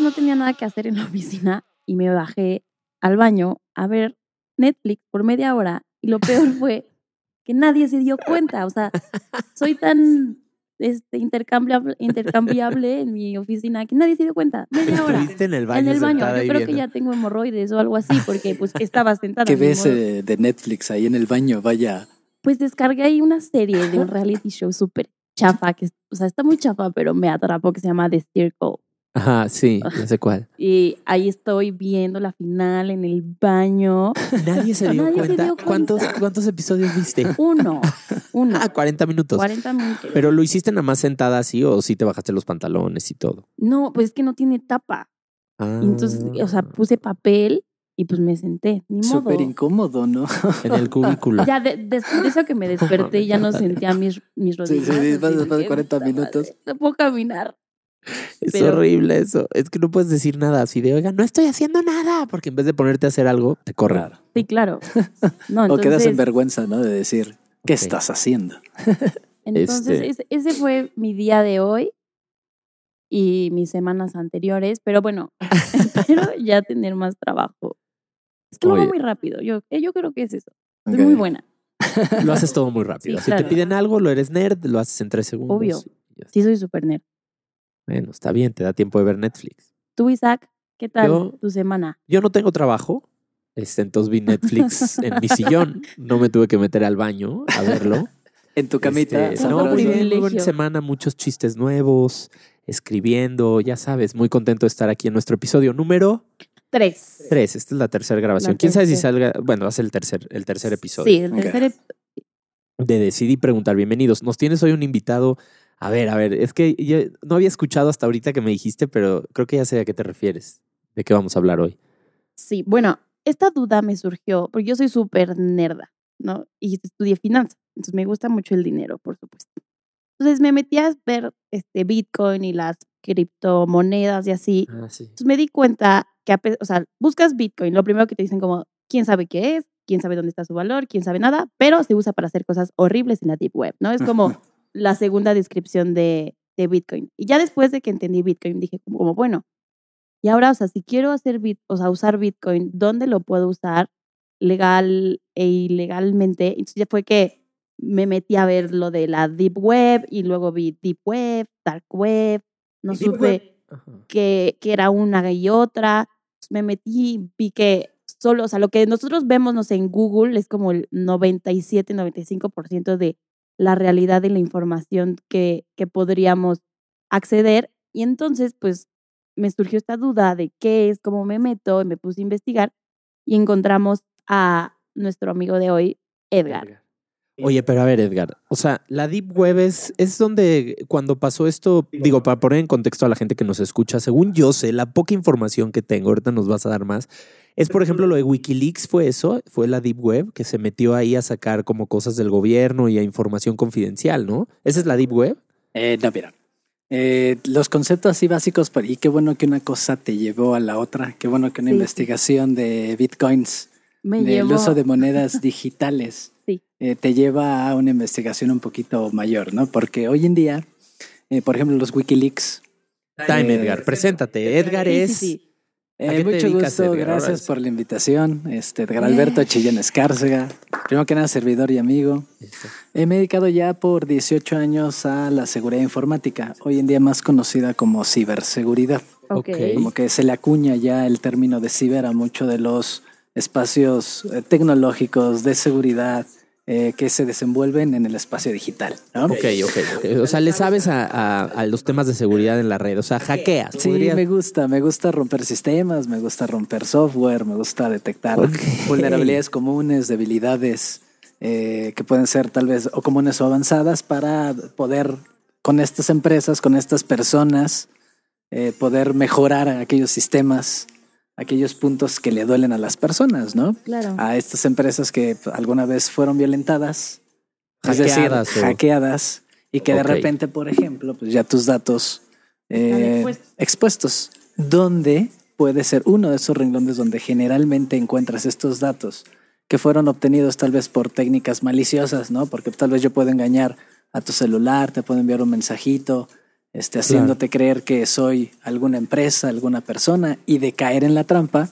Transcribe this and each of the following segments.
No tenía nada que hacer en la oficina y me bajé al baño a ver Netflix por media hora y lo peor fue que nadie se dio cuenta. O sea, soy tan este, intercambiable, intercambiable en mi oficina que nadie se dio cuenta. Media hora. En el baño. En el baño. Yo creo que ya tengo hemorroides o algo así porque pues estaba sentada. ¿Qué ves eh, de Netflix ahí en el baño? Vaya. Pues descargué ahí una serie de un reality show súper chafa, que, o sea, está muy chafa, pero me atrapó, que se llama The Circle. Ajá, sí, ya sé cuál. Y ahí estoy viendo la final en el baño. Nadie se dio Nadie se cuenta. dio cuenta. ¿Cuántos, ¿Cuántos episodios viste? Uno, uno, Ah, 40 minutos. 40 minutos. Pero lo hiciste nada más sentada así o sí te bajaste los pantalones y todo. No, pues es que no tiene tapa. Ah, Y Entonces, o sea, puse papel y pues me senté. Ni modo. Súper incómodo, ¿no? en el cubículo. Ya de, de- de eso que me desperté ya no sentía mis, mis Sí, rodillas. sí, así después de que, 40 puta minutos. madre, No puedo caminar. Es pero- horrible eso. Es que no puedes decir nada así de, oiga, no estoy haciendo nada. Porque en vez de ponerte a hacer algo, te corren. Claro. Sí, claro. No, O quedas en vergüenza, ¿no? De decir, ¿qué estás haciendo? entonces Este- ese, fue mi día de hoy y mis semanas anteriores. Pero bueno, espero ya tener más trabajo. Es que lo hago muy rápido. Yo, eh, yo creo que es eso. Soy muy buena. Lo haces todo muy rápido. Sí, si te piden algo, lo eres nerd, lo haces en tres segundos. Obvio. Sí, soy súper nerd. Bueno, está bien, te da tiempo de ver Netflix. Tú, Isaac, ¿qué tal Yo- tu semana? Yo no tengo trabajo, este, entonces vi Netflix en mi sillón. No me tuve que meter al baño a verlo. En tu camita. Este, no, muy sabroso. bien, muy buena semana, muchos chistes nuevos, escribiendo, ya sabes, muy contento de estar aquí en nuestro episodio número Tres. 3. Esta es la tercera grabación. La ¿Quién sabe si salga? Bueno, va a ser el tercer, el tercer episodio Sí, el tercer ep- de Decidí Preguntar. Bienvenidos. Nos tienes hoy un invitado. A ver, a ver, es que yo no había escuchado hasta ahorita que me dijiste, pero creo que ya sé a qué te refieres. ¿De qué vamos a hablar hoy? Sí, bueno, esta duda me surgió porque yo soy súper nerda, ¿no? Y estudié finanzas, entonces me gusta mucho el dinero, por supuesto. Entonces me metí a ver este Bitcoin y las criptomonedas y así. Ah, sí. Entonces me di cuenta que, o sea, buscas Bitcoin, lo primero que te dicen como, ¿quién sabe qué es? ¿Quién sabe dónde está su valor? ¿Quién sabe nada? Pero se usa para hacer cosas horribles en la Deep Web, ¿no? Es como la segunda descripción de, de Bitcoin. Y ya después de que entendí Bitcoin, dije como, como, bueno, y ahora, o sea, si quiero hacer bit, o sea, usar Bitcoin, ¿dónde lo puedo usar legal e ilegalmente? Entonces ya fue que me metí a ver lo de la Deep Web y luego vi Deep Web, Dark Web, no supe que, que era una y otra. Me metí y vi que solo, o sea, lo que nosotros vemos, no sé, en Google es como el 97, 95% de la realidad de la información que, que podríamos acceder. Y entonces, pues, me surgió esta duda de qué es, cómo me meto, y me puse a investigar y encontramos a nuestro amigo de hoy, Edgar. Oye, pero a ver, Edgar, o sea, la Deep Web es, es donde cuando pasó esto, digo, para poner en contexto a la gente que nos escucha, según yo sé, la poca información que tengo, ahorita nos vas a dar más, es por ejemplo lo de Wikileaks, fue eso, fue la Deep Web que se metió ahí a sacar como cosas del gobierno y a información confidencial, ¿no? Esa es la Deep Web. Eh, no, mira. Eh, los conceptos así básicos, y qué bueno que una cosa te llevó a la otra. Qué bueno que una Sí, investigación de bitcoins, Me del llevó... uso de monedas digitales, Sí. eh, te lleva a una investigación un poquito mayor, ¿no? Porque hoy en día, eh, por ejemplo, los Wikileaks. Time, Eh, Edgar, preséntate. Edgar Sí, sí, es... sí. Eh, ¿A qué te mucho dedicas, gusto, Edgar? Gracias por la invitación. Este, Edgar Alberto Chillán Escárcega, primero que nada, servidor y amigo. Eh, me he dedicado ya por 18 años a la seguridad informática, hoy en día más conocida como ciberseguridad. Como que se le acuña ya el término de ciber a muchos de los espacios eh, tecnológicos de seguridad eh, que se desenvuelven en el espacio digital. ¿no? Ok, ok, ok. O sea, le sabes a, a- a los temas de seguridad en la red. O sea, hackeas. Sí, podrías- me gusta, me gusta romper sistemas, me gusta romper software, me gusta detectar vulnerabilidades comunes, debilidades eh, que pueden ser tal vez o comunes o avanzadas para poder con estas empresas, con estas personas, eh, poder mejorar aquellos sistemas, aquellos puntos que le duelen a las personas, ¿no? Claro. A estas empresas que alguna vez fueron violentadas, es decir, Hackeadas o- hackeadas, y que de repente, por ejemplo, pues ya tus datos eh, expuestos. expuestos, donde puede ser uno de esos renglones donde generalmente encuentras estos datos que fueron obtenidos tal vez por técnicas maliciosas, ¿no? Porque tal vez yo puedo engañar a tu celular, te puedo enviar un mensajito, este, haciéndote creer que soy alguna empresa, alguna persona y de caer en la trampa.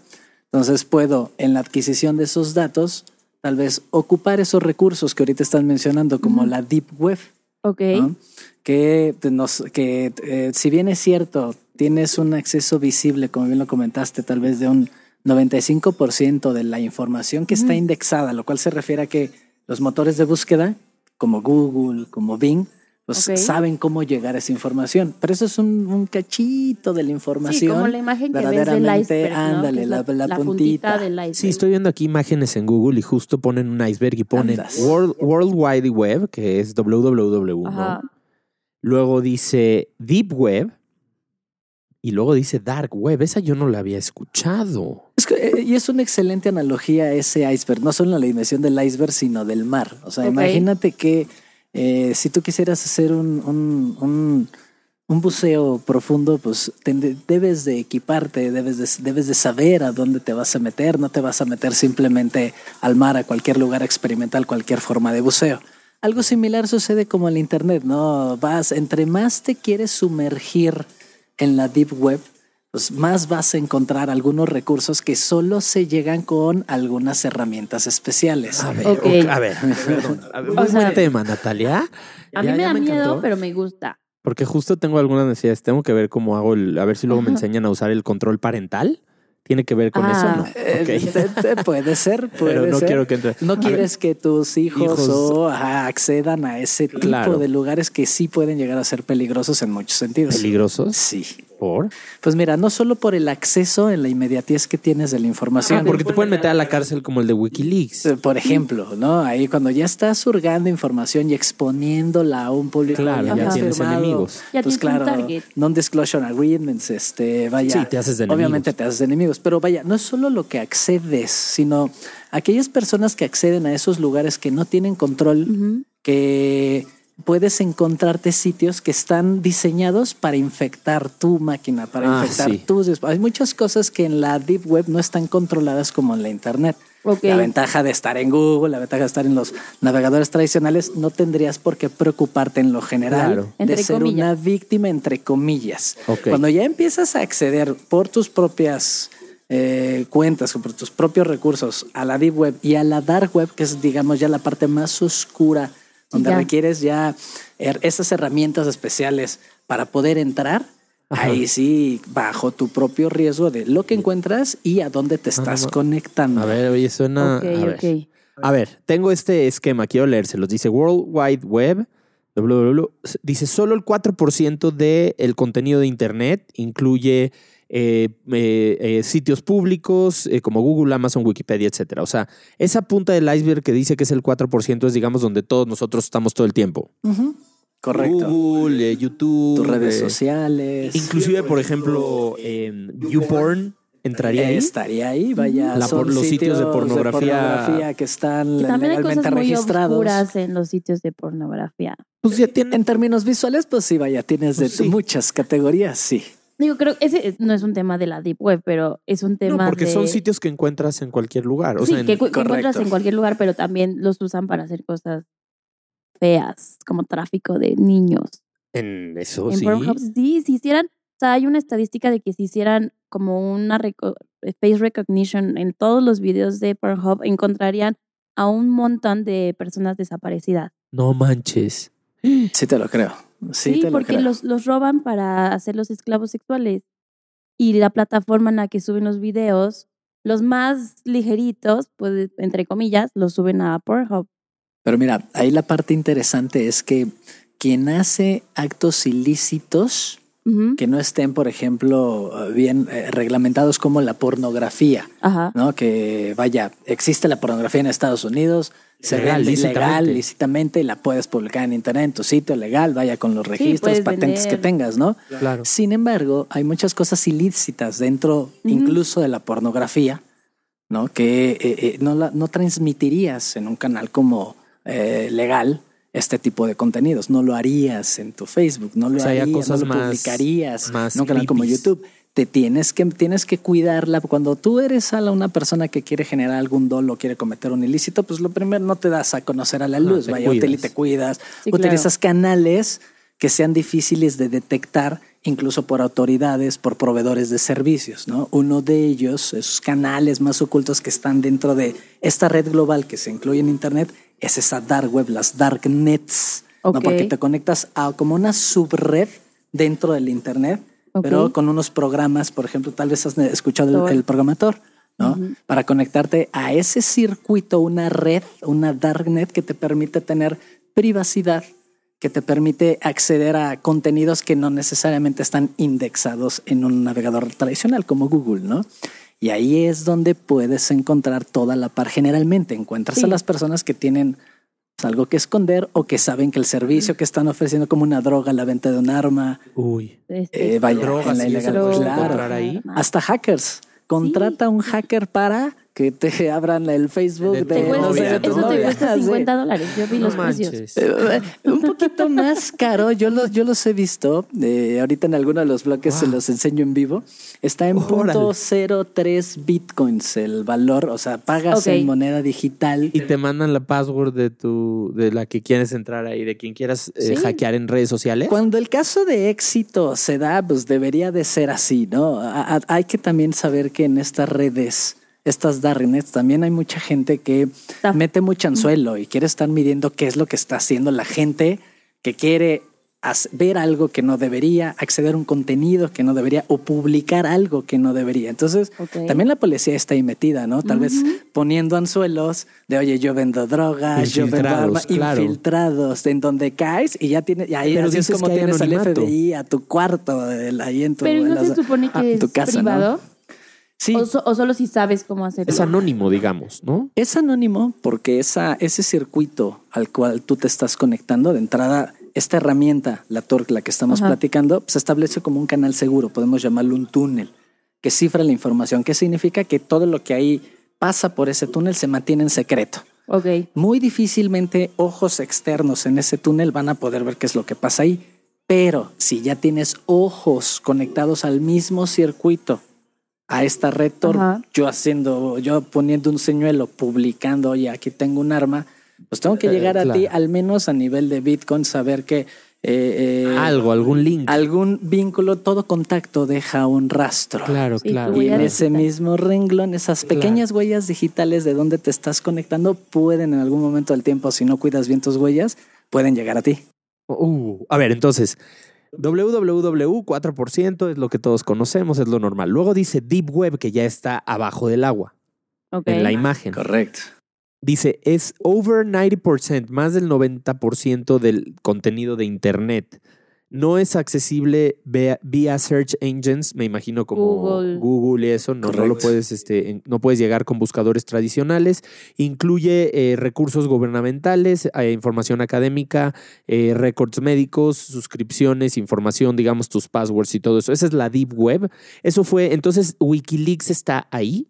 Entonces puedo, en la adquisición de esos datos, tal vez ocupar esos recursos que ahorita están mencionando, como la Deep Web, Ok. ¿no? que, te nos, que eh, si bien es cierto, tienes un acceso visible, como bien lo comentaste, tal vez de un 95% de la información que está indexada, lo cual se refiere a que los motores de búsqueda, como Google, como Bing, pues saben cómo llegar a esa información. Pero eso es un, un cachito de la información. Sí, como la imagen que ves del verdaderamente, iceberg, ándale, es la, la puntita. del iceberg. Sí, estoy viendo aquí imágenes en Google y justo ponen un iceberg y ponen Andas. World, World Wide Web, que es www. Luego dice Deep Web y luego dice Dark Web. Esa yo no la había escuchado. Es que, eh, y es una excelente analogía a ese iceberg, no solo en la dimensión del iceberg, sino del mar. O sea, imagínate que eh, si tú quisieras hacer un, un, un- buceo profundo, pues debes de equiparte, debes de, debes de saber a dónde te vas a meter, no te vas a meter simplemente al mar, a cualquier lugar experimental, cualquier forma de buceo. Algo similar sucede como el Internet, ¿no? Vas, entre más te quieres sumergir en la Deep Web, pues más vas a encontrar algunos recursos que solo se llegan con algunas herramientas especiales. A ver, a ver, perdón. A ver, O muy sea- buen tema, Natalia. A mí Ya- me ya da miedo, pero me gusta. Porque justo tengo algunas necesidades. Tengo que ver cómo hago el. A ver si luego me enseñan a usar el control parental. ¿Tiene que ver con Ah. eso? No. Eh, Ok. te- te- puede ser, puede Pero no ser. quiero que entre. No A ver, quieres que tus hijos, Hijos- o, ajá, accedan a ese tipo de lugares que sí pueden llegar a ser peligrosos en muchos sentidos. ¿Peligrosos? Sí. ¿Por? Pues mira, no solo por el acceso en la inmediatez que tienes de la información. Ah, porque te pueden meter a la cárcel como el de Wikileaks. Eh, Por ejemplo, ¿no? Ahí cuando ya estás hurgando información y exponiéndola a un público Claro, ya tienes firmado, enemigos. Ya pues tienes un claro, non-disclosure agreements, este, vaya. Sí, te haces de enemigos. Obviamente te haces de enemigos, pero vaya, no es solo lo que accedes, sino aquellas personas que acceden a esos lugares que no tienen control, que puedes encontrarte sitios que están diseñados para infectar tu máquina, para Ah, infectar sí. tus... Hay muchas cosas que en la Deep Web no están controladas como en la Internet. La ventaja de estar en Google, la ventaja de estar en los navegadores tradicionales, no tendrías por qué preocuparte en lo general Claro. de Entre ser comillas. una víctima, entre comillas. Cuando ya empiezas a acceder por tus propias eh, cuentas o por tus propios recursos a la Deep Web y a la Dark Web, que es, digamos, ya la parte más oscura, donde Ya. requieres ya er- esas herramientas especiales para poder entrar. Ahí sí, bajo tu propio riesgo de lo que encuentras y a dónde te estás no. conectando. A ver, oye, suena. A ver. A ver, tengo este esquema, quiero leérselos. Dice World Wide Web, dice solo el 4% del contenido de Internet incluye eh, eh, eh, sitios públicos eh, como Google, Amazon, Wikipedia, etcétera. O sea, esa punta del iceberg que dice que es el 4% es, digamos, donde todos nosotros estamos todo el tiempo. Correcto. Google, eh, YouTube. Tus redes eh, sociales. Inclusive, por ejemplo, YouPorn entraría ahí. Estaría ahí, vaya. La son los sitios de pornografía- pornografía que están Que también hay legalmente cosas muy registrados. en los sitios de pornografía. Pues ya tiene. En términos visuales, pues sí, vaya, tienes de Pues sí. muchas categorías, sí. Digo, creo que ese no es un tema de la Deep Web, pero es un tema No, porque de... son sitios que encuentras en cualquier lugar. O sí, sea, en- que, cu- que encuentras en cualquier lugar, pero también los usan para hacer cosas feas, como tráfico de niños. en eso en sí. Pornhub, sí, si hicieran, o sea, hay una estadística de que si hicieran como una reco- face recognition en todos los videos de Pornhub, encontrarían a un montón de personas desaparecidas. No manches. Sí te lo creo. Sí, Sí, te lo porque creo. los, los roban para hacerlos esclavos sexuales. Y la plataforma en la que suben los videos, los más ligeritos, pues, entre comillas, los suben a Pornhub. Pero mira, ahí la parte interesante es que quien hace actos ilícitos Que no estén, por ejemplo, bien eh, reglamentados como la pornografía, Ajá. ¿no? Que vaya, existe la pornografía en Estados Unidos, se Legal, vende lícitamente. legal, lícitamente, y la puedes publicar en internet, en tu sitio legal, vaya con los registros, patentes vender. que tengas, ¿no? Claro. Sin embargo, hay muchas cosas ilícitas dentro incluso de la pornografía, ¿no? Que eh, eh, no, la, no transmitirías en un canal como eh, legal este tipo de contenidos. No lo harías en tu Facebook, no lo O sea, harías, cosas no lo más- publicarías más en un canal como. YouTube. Te tienes que, tienes que cuidarla. Cuando tú eres a la- una persona que quiere generar algún dolo, quiere cometer un ilícito, pues lo primero no te das a conocer a la No, luz. te Vaya, util- cuidas. te cuidas, Sí, utilizas canales que sean difíciles de detectar incluso por autoridades, por proveedores de servicios, ¿no? Uno de ellos, esos canales más ocultos que están dentro de esta red global que se incluye en Internet, es esa dark web, las dark nets, ¿no? Porque te conectas a como una subred dentro del Internet, pero con unos programas, por ejemplo, tal vez has escuchado el, el programa Tor, ¿no? Para conectarte a ese circuito, una red, una darknet que te permite tener privacidad, que te permite acceder a contenidos que no necesariamente están indexados en un navegador tradicional como Google, ¿no? Y ahí es donde puedes encontrar toda la par. Generalmente encuentras Sí. a las personas que tienen pues, algo que esconder o que saben que el servicio que están ofreciendo como una droga, la venta de un arma, Uy. Este, eh, vaya, Drogas en la ilegal. Claro. ahí. Hasta hackers. Contrata a un hacker para que te abran el Facebook De de, no sé, novia, de tu eso te cuesta Sí. 50 dólares. Yo vi No los precios. manches. Eh, Un poquito más caro, yo los, yo los he visto. eh, ahorita en alguno de los bloques se los enseño en vivo. Está en Órale. punto 03 bitcoins el valor, o sea, pagas en moneda digital. Y te mandan la password de tu, de la que quieres entrar ahí, de quien quieras eh, Sí. hackear en redes sociales. Cuando el caso de éxito se da, pues debería de ser así, ¿no? A- a- hay que también saber que en estas redes, estas darknets, también hay mucha gente que Está- mete mucho anzuelo y quiere estar midiendo qué es lo que está haciendo la gente que quiere ver algo que no debería, acceder a un contenido que no debería o publicar algo que no debería. Entonces, también la policía está ahí metida, ¿no? Tal vez poniendo anzuelos de, oye, yo vendo drogas, yo vendo Infiltrados, armas, claro. infiltrados, en donde caes y ya tienes, y ahí Pero así es como tienes al. FBI a tu cuarto, ahí en tu, Pero en no las- se supone a que es tu casa, ¿no? Sí, O, so- o solo si sabes cómo hacerlo. Es anónimo, digamos, ¿no? es anónimo porque esa, ese circuito al cual tú te estás conectando de entrada, esta herramienta, la TORC, la que estamos Ajá. platicando, se establece como un canal seguro, podemos llamarlo un túnel, que cifra la información. ¿Qué significa? Que todo lo que ahí pasa por ese túnel se mantiene en secreto. Ok. Muy difícilmente ojos externos en ese túnel van a poder ver qué es lo que pasa ahí. Pero si ya tienes ojos conectados al mismo circuito, a esta red Tor, Ajá. yo haciendo, yo poniendo un señuelo, publicando, oye, aquí tengo un arma, pues tengo que Eh, llegar a ti al menos a nivel de Bitcoin, saber que eh, eh, Algo, algún link. algún vínculo, todo contacto deja un rastro. Claro, Sí, claro. Y en ese digital. mismo renglón, esas pequeñas huellas digitales de donde te estás conectando pueden en algún momento del tiempo, si no cuidas bien tus huellas, pueden llegar a ti. Uh, a ver, entonces, www 4% es lo que todos conocemos, es lo normal. Luego dice Deep Web, que ya está abajo del agua, Ok. en la imagen. Correcto. Dice, es over 90%, más del 90% del contenido de Internet. No es accesible via, vía search engines, me imagino como Google. Google, y eso, no, no lo puedes, este, no puedes llegar con buscadores tradicionales. Incluye eh, recursos gubernamentales, eh, información académica, eh, récords médicos, suscripciones, información, digamos, tus passwords y todo eso. Esa es la Deep Web. Eso fue, entonces, Wikileaks está ahí.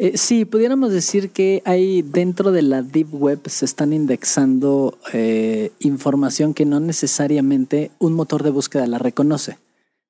Eh, sí, pudiéramos decir que hay dentro de la Deep Web se están indexando eh, información que no necesariamente un motor de búsqueda la reconoce.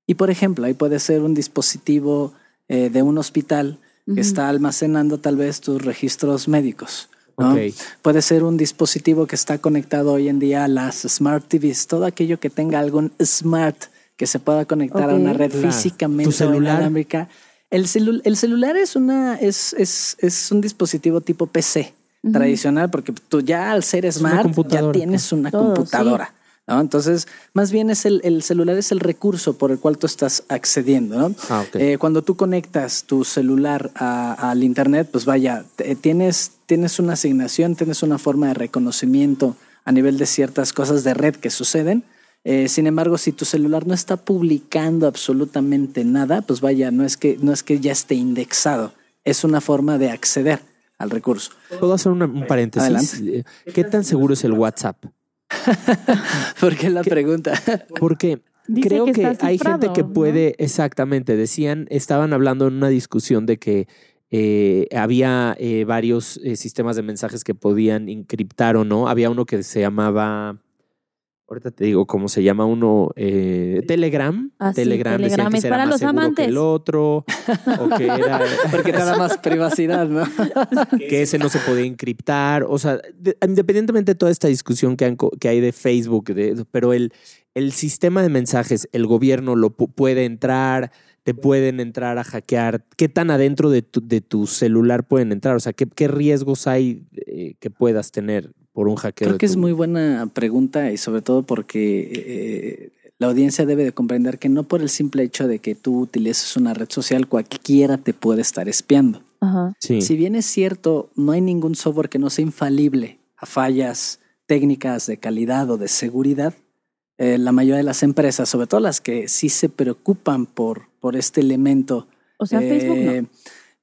Y por ejemplo, ahí puede ser un dispositivo eh, de un hospital que está almacenando tal vez tus registros médicos. ¿no? Ok. Puede ser un dispositivo que está conectado hoy en día a las Smart TVs, todo aquello que tenga algún smart que se pueda conectar a una red Claro. físicamente ¿Tu celular? inalámbrica. El, celu- el celular es, una, es, es, es un dispositivo tipo PC tradicional porque tú ya al ser smart ya tienes una Todo, computadora. ¿no? Entonces, más bien es el, el celular es el recurso por el cual tú estás accediendo. ¿no? Ah. Eh, cuando tú conectas tu celular a- al internet, pues vaya, te- tienes, tienes una asignación, tienes una forma de reconocimiento a nivel de ciertas cosas de red que suceden. Eh, sin embargo, si tu celular no está publicando absolutamente nada, pues vaya, no es que, no es que ya esté indexado, es una forma de acceder al recurso. ¿Puedo hacer una- un paréntesis? Eh, ¿Qué tan seguro es el WhatsApp? ¿Por qué la pregunta? Porque Dice creo que hay gente que ¿no? puede, exactamente, decían, estaban hablando en una discusión de que eh, había eh, varios eh, sistemas de mensajes que podían encriptar o no. Había uno que se llamaba, ahorita te digo cómo se llama uno, eh, Telegram. Ah, sí, Telegram, decían Telegram que es para más los seguro amantes. que el otro, o que era... Porque te da más privacidad, ¿no? que ese no se podía encriptar. O sea, de- independientemente de toda esta discusión que, han co- que hay de Facebook, de- pero el, el sistema de mensajes, el gobierno lo pu- puede entrar, te pueden entrar a hackear. ¿Qué tan adentro de tu, de tu celular pueden entrar? O sea, ¿qué, qué riesgos hay eh, que puedas tener por un hackeo? Creo que es muy buena pregunta y sobre todo porque eh, la audiencia debe de comprender que no por el simple hecho de que tú utilices una red social, cualquiera te puede estar espiando. Ajá. Sí. Si bien es cierto, no hay ningún software que no sea infalible a fallas técnicas de calidad o de seguridad, eh, la mayoría de las empresas, sobre todo las que sí se preocupan por, por este elemento, O sea, Facebook no.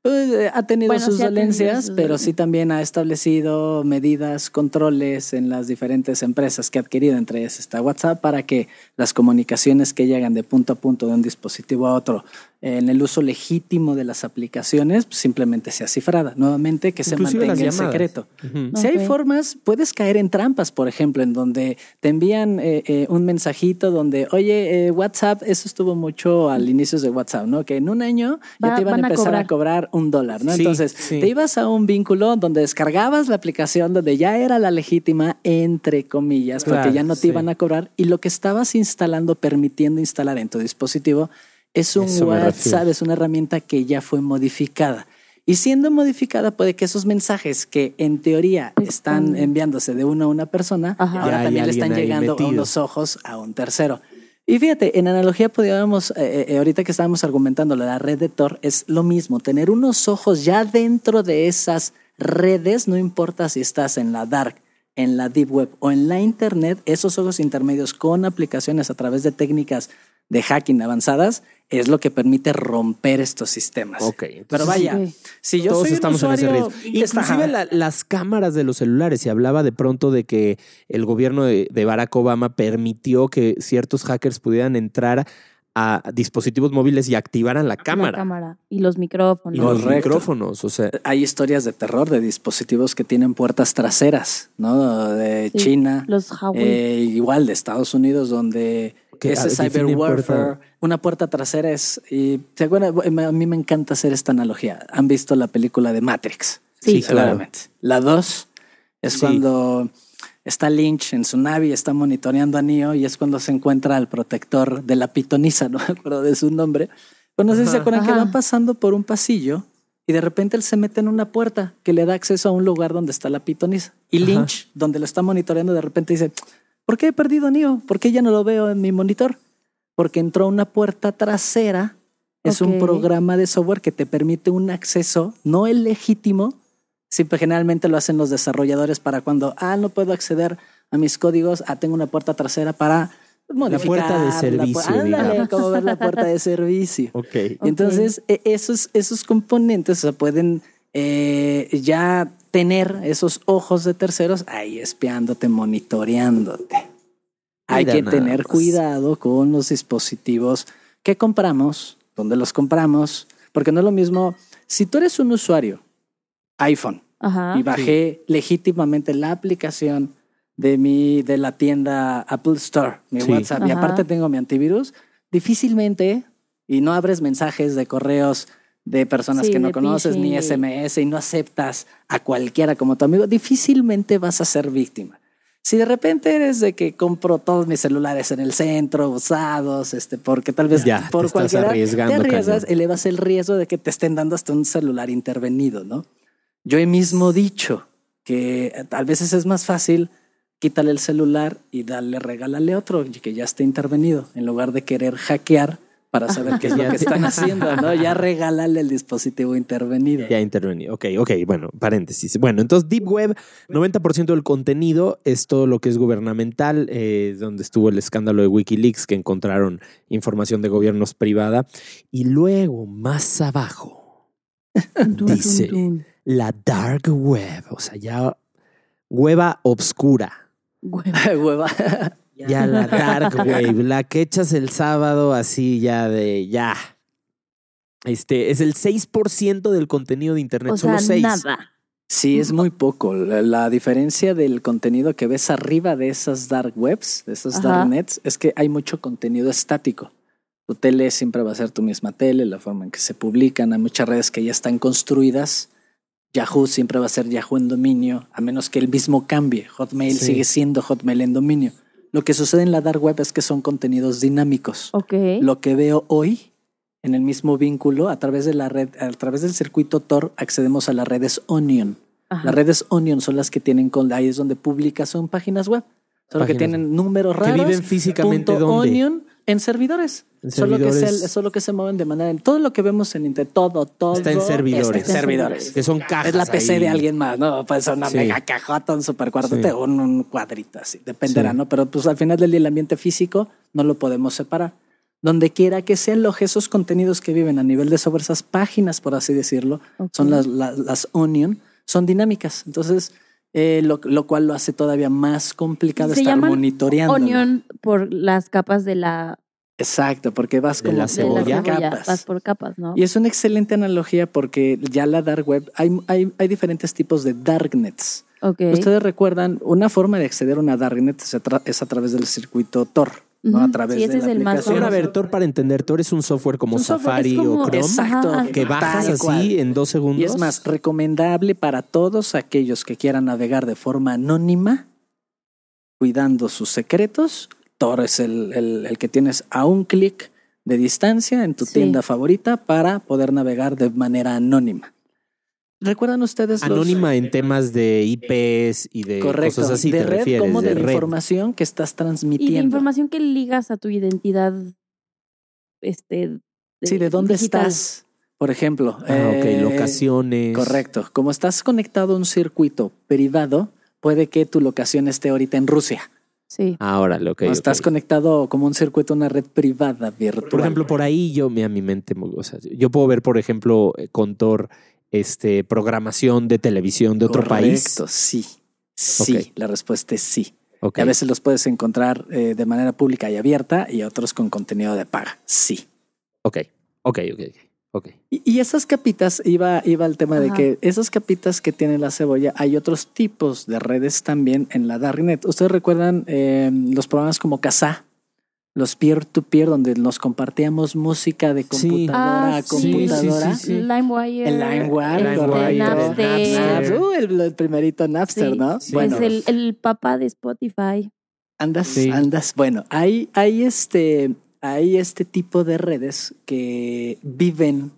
Eh, pues, ha tenido Bueno, sus sí tenido dolencias, pero sí también ha establecido medidas, controles en las diferentes empresas que ha adquirido, entre ellas está WhatsApp, para que las comunicaciones que llegan de punto a punto de un dispositivo a otro en el uso legítimo de las aplicaciones pues, simplemente sea cifrada. Nuevamente, que se Inclusive mantenga en secreto. Si hay formas, puedes caer en trampas, por ejemplo, en donde te envían eh, eh, un mensajito donde, oye, eh, WhatsApp, eso estuvo mucho al inicio de WhatsApp, ¿no? Que en un año ya te iban a empezar a, cobrar. un dólar, ¿no? Sí, Entonces, sí. te ibas a un vínculo donde descargabas la aplicación donde ya era la legítima, entre comillas, porque ya no te sí. iban a cobrar y lo que estabas instalando, permitiendo instalar en tu dispositivo, es un Eso WhatsApp, es una herramienta que ya fue modificada. Y siendo modificada, puede que esos mensajes que en teoría están enviándose de uno a una persona, Ajá. ahora también le están llegando a unos ojos a un tercero. Y fíjate, en analogía podríamos, eh, eh, ahorita que estábamos argumentando la red de Tor, es lo mismo, tener unos ojos ya dentro de esas redes, no importa si estás en la dark, en la deep web o en la internet, esos ojos intermedios con aplicaciones a través de técnicas de hacking avanzadas es lo que permite romper estos sistemas. Ok, entonces Pero vaya, si yo Todos soy un estamos en ese riesgo. Inclusive la- las cámaras de los celulares. Se hablaba de pronto de que el gobierno de, de Barack Obama permitió que ciertos hackers pudieran entrar a dispositivos móviles y activaran la cámara. La cámara. Y los micrófonos. Y los Correcto. micrófonos. O sea, Hay historias de terror de dispositivos que tienen puertas traseras, ¿no? De Sí, China, Los Huawei. eh, igual de Estados Unidos, donde Que, ese cyber warfare, una puerta trasera es, y ¿se acuerdan? a mí me encanta hacer esta analogía. ¿Han visto la película de Matrix? Sí. Sí, claro. seguramente. La 2 es Sí. cuando está Lynch en su nave y está monitoreando a Neo y es cuando se encuentra al protector de la pitonisa, no me acuerdo de su nombre. Pero no sé si se Ajá. acuerdan que van pasando por un pasillo y de repente él se mete en una puerta que le da acceso a un lugar donde está la pitonisa. Y Ajá. Lynch, donde lo está monitoreando, de repente dice, ¿por qué he perdido a Neo? ¿Por qué ya no lo veo en mi monitor? Porque entró una puerta trasera. Es un Ok. programa de software que te permite un acceso, no el legítimo, Siempre generalmente lo hacen los desarrolladores para cuando, ah, no puedo acceder a mis códigos, ah, tengo una puerta trasera para modificar. puerta de la pu- servicio, ándale, como ver la puerta de servicio. ok. Entonces, e- esos, esos componentes o sea, pueden eh, ya tener esos ojos de terceros ahí espiándote, monitoreándote. Hay que tener cuidado con los dispositivos que compramos, donde los compramos, porque no es lo mismo. Si tú eres un usuario iPhone Ajá. y bajé legítimamente la aplicación de mi de la tienda Apple Store, mi Sí. WhatsApp, y Ajá. aparte tengo mi antivirus, difícilmente y no abres mensajes de correos de personas Sí, que no conoces ni. SMS y no aceptas a cualquiera como tu amigo, difícilmente vas a ser víctima. Si de repente eres de que compro todos mis celulares en el centro, usados, este, porque tal vez Ya, por estás cualquiera arriesgando, te arriesgas, cañón. elevas el riesgo de que te estén dando hasta un celular intervenido, ¿no? Yo he mismo dicho que eh, a veces es más fácil quítale el celular y darle, regálale otro y que ya esté intervenido, en lugar de querer hackear para saber qué es lo Ya que están haciendo, ¿no? Ya regálale el dispositivo intervenido. Ya intervení. Ok, ok, bueno, paréntesis. Bueno, entonces Deep Web, 90% del contenido es todo lo que es gubernamental, eh, donde estuvo el escándalo de Wikileaks, que encontraron información de gobiernos privada. Y luego, más abajo, Dice- la Dark Web, o sea, ya hueva obscura. Güey. Hueva. Ya la Dark Wave, la que echas el sábado así ya de ya. Este es el 6% del contenido de internet, O sea, solo 6. nada. Sí, es muy poco. La, la diferencia del contenido que ves arriba de esas dark webs, de esas Ajá. dark nets, es que hay mucho contenido estático. Tu tele siempre va a ser tu misma tele, la forma en que se publican. Hay muchas redes que ya están construidas. Yahoo siempre va a ser Yahoo en dominio, a menos que el mismo cambie. Hotmail Sí. sigue siendo Hotmail en dominio. Lo que sucede en la dark web es que son contenidos dinámicos. Ok. Lo que veo hoy en el mismo vínculo, a través de la red, a través del circuito Tor, accedemos a las redes Onion. Ajá. Las redes Onion son las que tienen con ahí es donde publicas son páginas web. Solo que Páginas tienen números Que raros. viven físicamente punto dónde? Onion en servidores. Solo que, se, solo que se mueven de manera. Todo lo que vemos en internet, todo, todo. Está en servidores. está en servidores. Que son cajas. Es la PC ahí. de alguien más, ¿no? Puede ser una Sí. mega cajota, un super cuarto, Sí. un, un cuadrito así. Dependerá, Sí. ¿no? Pero pues al final del día el ambiente físico no lo podemos separar. Donde quiera que se aloje esos contenidos que viven a nivel de sobre esas páginas, por así decirlo, Ok. son las, las, las Onion, son dinámicas. Entonces, eh, lo, lo cual lo hace todavía más complicado Se estar monitoreando. Onion por las capas de la, Exacto, porque vas De como la Cebolla. cebolla. capas. Vas por capas, ¿no? Y es una excelente analogía porque ya la dark web, hay, hay, hay diferentes tipos de darknets. Ok. Ustedes recuerdan, una forma de acceder a una darknet es a, tra- es a través del circuito Tor, ¿no? A través sí, ese de es la el más aplicación. Ahora, a ver, Tor, para entender, Tor es un software como Un Safari es como- o Chrome. Exacto. Ajá. Que bajas así cual. en dos segundos. Y es más, recomendable para todos aquellos que quieran navegar de forma anónima, cuidando sus secretos. Tor es el, el- el que tienes a un clic de distancia en tu Sí. tienda favorita para poder navegar de manera anónima. ¿Recuerdan ustedes los- Anónima en temas de IPs y de Correcto, cosas así, de te red refieres. como de, la red. información que estás y transmitiendo. de información que ligas a tu identidad, este. sí, ¿de dónde digital. estás? Por ejemplo. Ah, eh, ok, locaciones. Correcto. Como estás conectado a un circuito privado, puede que tu locación esté ahorita en Rusia. Sí. Ah, órale, ok. o ok. estás conectado como un circuito a una red privada virtual. Por ejemplo, por ahí yo, me a mi mente, o sea, yo puedo ver, por ejemplo, eh, con Tor, este, programación de televisión de otro país. Correcto, sí. Sí, la respuesta es sí. Ok. Y a veces los puedes encontrar eh, de manera pública y abierta y otros con contenido de paga. Sí. Ok, ok, ok, ok. Y, y esas capitas, iba, iba al tema de que esas capitas que tiene la cebolla, hay otros tipos de redes también en la Darknet. ¿Ustedes recuerdan eh, los programas como Kazaa? Los peer-to-peer, donde nos compartíamos música de Sí. computadora Ah, a sí, computadora. sí, sí, sí. LimeWire. El LimeWire, este, LimeWire, Napster. Napster. Uh, el, el primerito Napster, Sí, ¿no? Es Bueno, el, el papá de Spotify. andas, Sí. andas. Bueno, hay, hay este, hay este tipo de redes que viven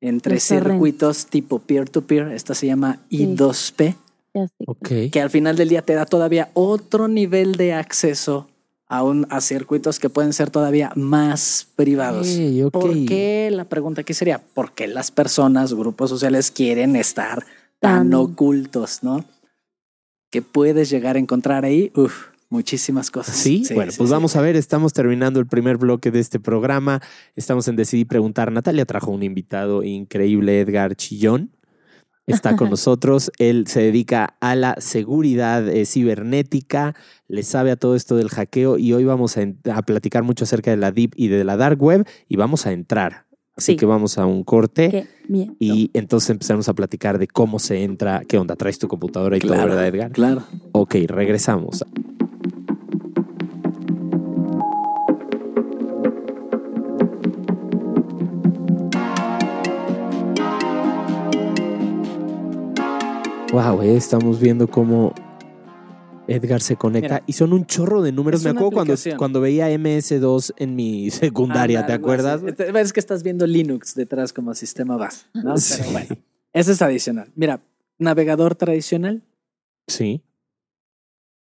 entre Los circuitos tipo peer-to-peer. Esta se llama Sí. I2P. Ya sé. Ok. que al final del día te da todavía otro nivel de acceso a, un, a circuitos que pueden ser todavía más privados. Ok. ¿Por qué? La pregunta aquí sería, ¿por qué las personas, grupos sociales quieren estar tan Tan- ocultos, no? Que puedes llegar a encontrar ahí, uf, muchísimas cosas. Sí, bueno, pues vamos a ver, estamos terminando el primer bloque de este programa. Estamos en Decidí Preguntar. Natalia trajo un invitado increíble, Edgar Chillón. Está con nosotros. Él se dedica a la seguridad eh, cibernética, le sabe a todo esto del hackeo y hoy vamos a, platicar mucho acerca de la Deep y de la Dark Web y vamos a entrar. Así Sí. que vamos a un corte y entonces empezamos a platicar de cómo se entra, qué onda, traes tu computadora y todo, Claro, ¿verdad, Edgar? Claro. Ok, regresamos. Wow, eh, estamos viendo cómo Edgar se conecta Mira, y son un chorro de números. es Me acuerdo cuando, cuando veía MS2 en mi secundaria, ¿te acuerdas? sí. Te- Ves que estás viendo Linux detrás como sistema base, ¿no? Sí. Pero bueno, eso es adicional. Mira, navegador tradicional, Sí.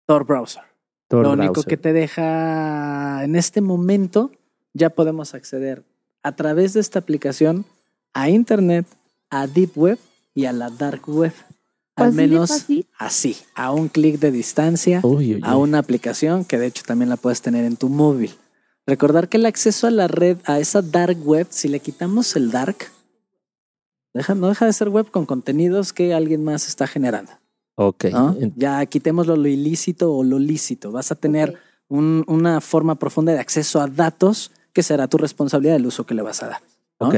Tor Browser. Tor Lo único browser. que te deja en este momento, ya podemos acceder a través de esta aplicación a Internet, a Deep Web y a la Dark Web. Al Así menos así, a un clic de distancia, Uy, uy, a una aplicación que de hecho también la puedes tener en tu móvil. Recordar que el acceso a la red, a esa dark web, si le quitamos el dark, deja, no deja de ser web con contenidos que alguien más está generando. Ok. Ya quitémoslo lo ilícito o lo lícito. Vas a tener un- una forma profunda de acceso a datos que será tu responsabilidad el uso que le vas a dar. ¿no? Ok.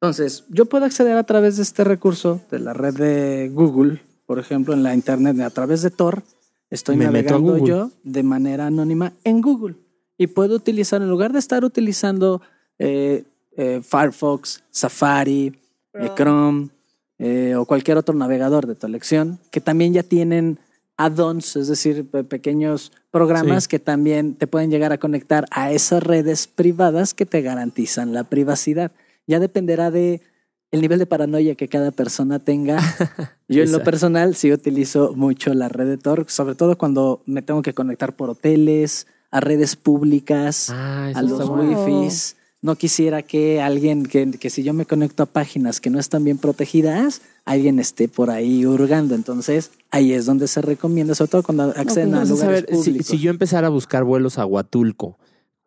Entonces, yo puedo acceder a través de este recurso de la red de Google, por ejemplo, en la internet, a través de Tor, estoy Me navegando Google. yo de manera anónima en Google y puedo utilizar, en lugar de estar utilizando eh, eh, Firefox, Safari, eh, Chrome eh, o cualquier otro navegador de tu elección, que también ya tienen add-ons, es decir, pe- pequeños programas Sí. que también te pueden llegar a conectar a esas redes privadas que te garantizan la privacidad. Ya dependerá de el nivel de paranoia que cada persona tenga. Yo en lo personal sí utilizo mucho la red de Tor, sobre todo cuando me tengo que conectar por hoteles, a redes públicas, Ah, a los bueno. wifis. No quisiera que alguien, que, que si yo me conecto a páginas que no están bien protegidas, alguien esté por ahí hurgando. Entonces, ahí es donde se recomienda, sobre todo cuando acceden a lugares ver, si, públicos. si yo empezara a buscar vuelos a Huatulco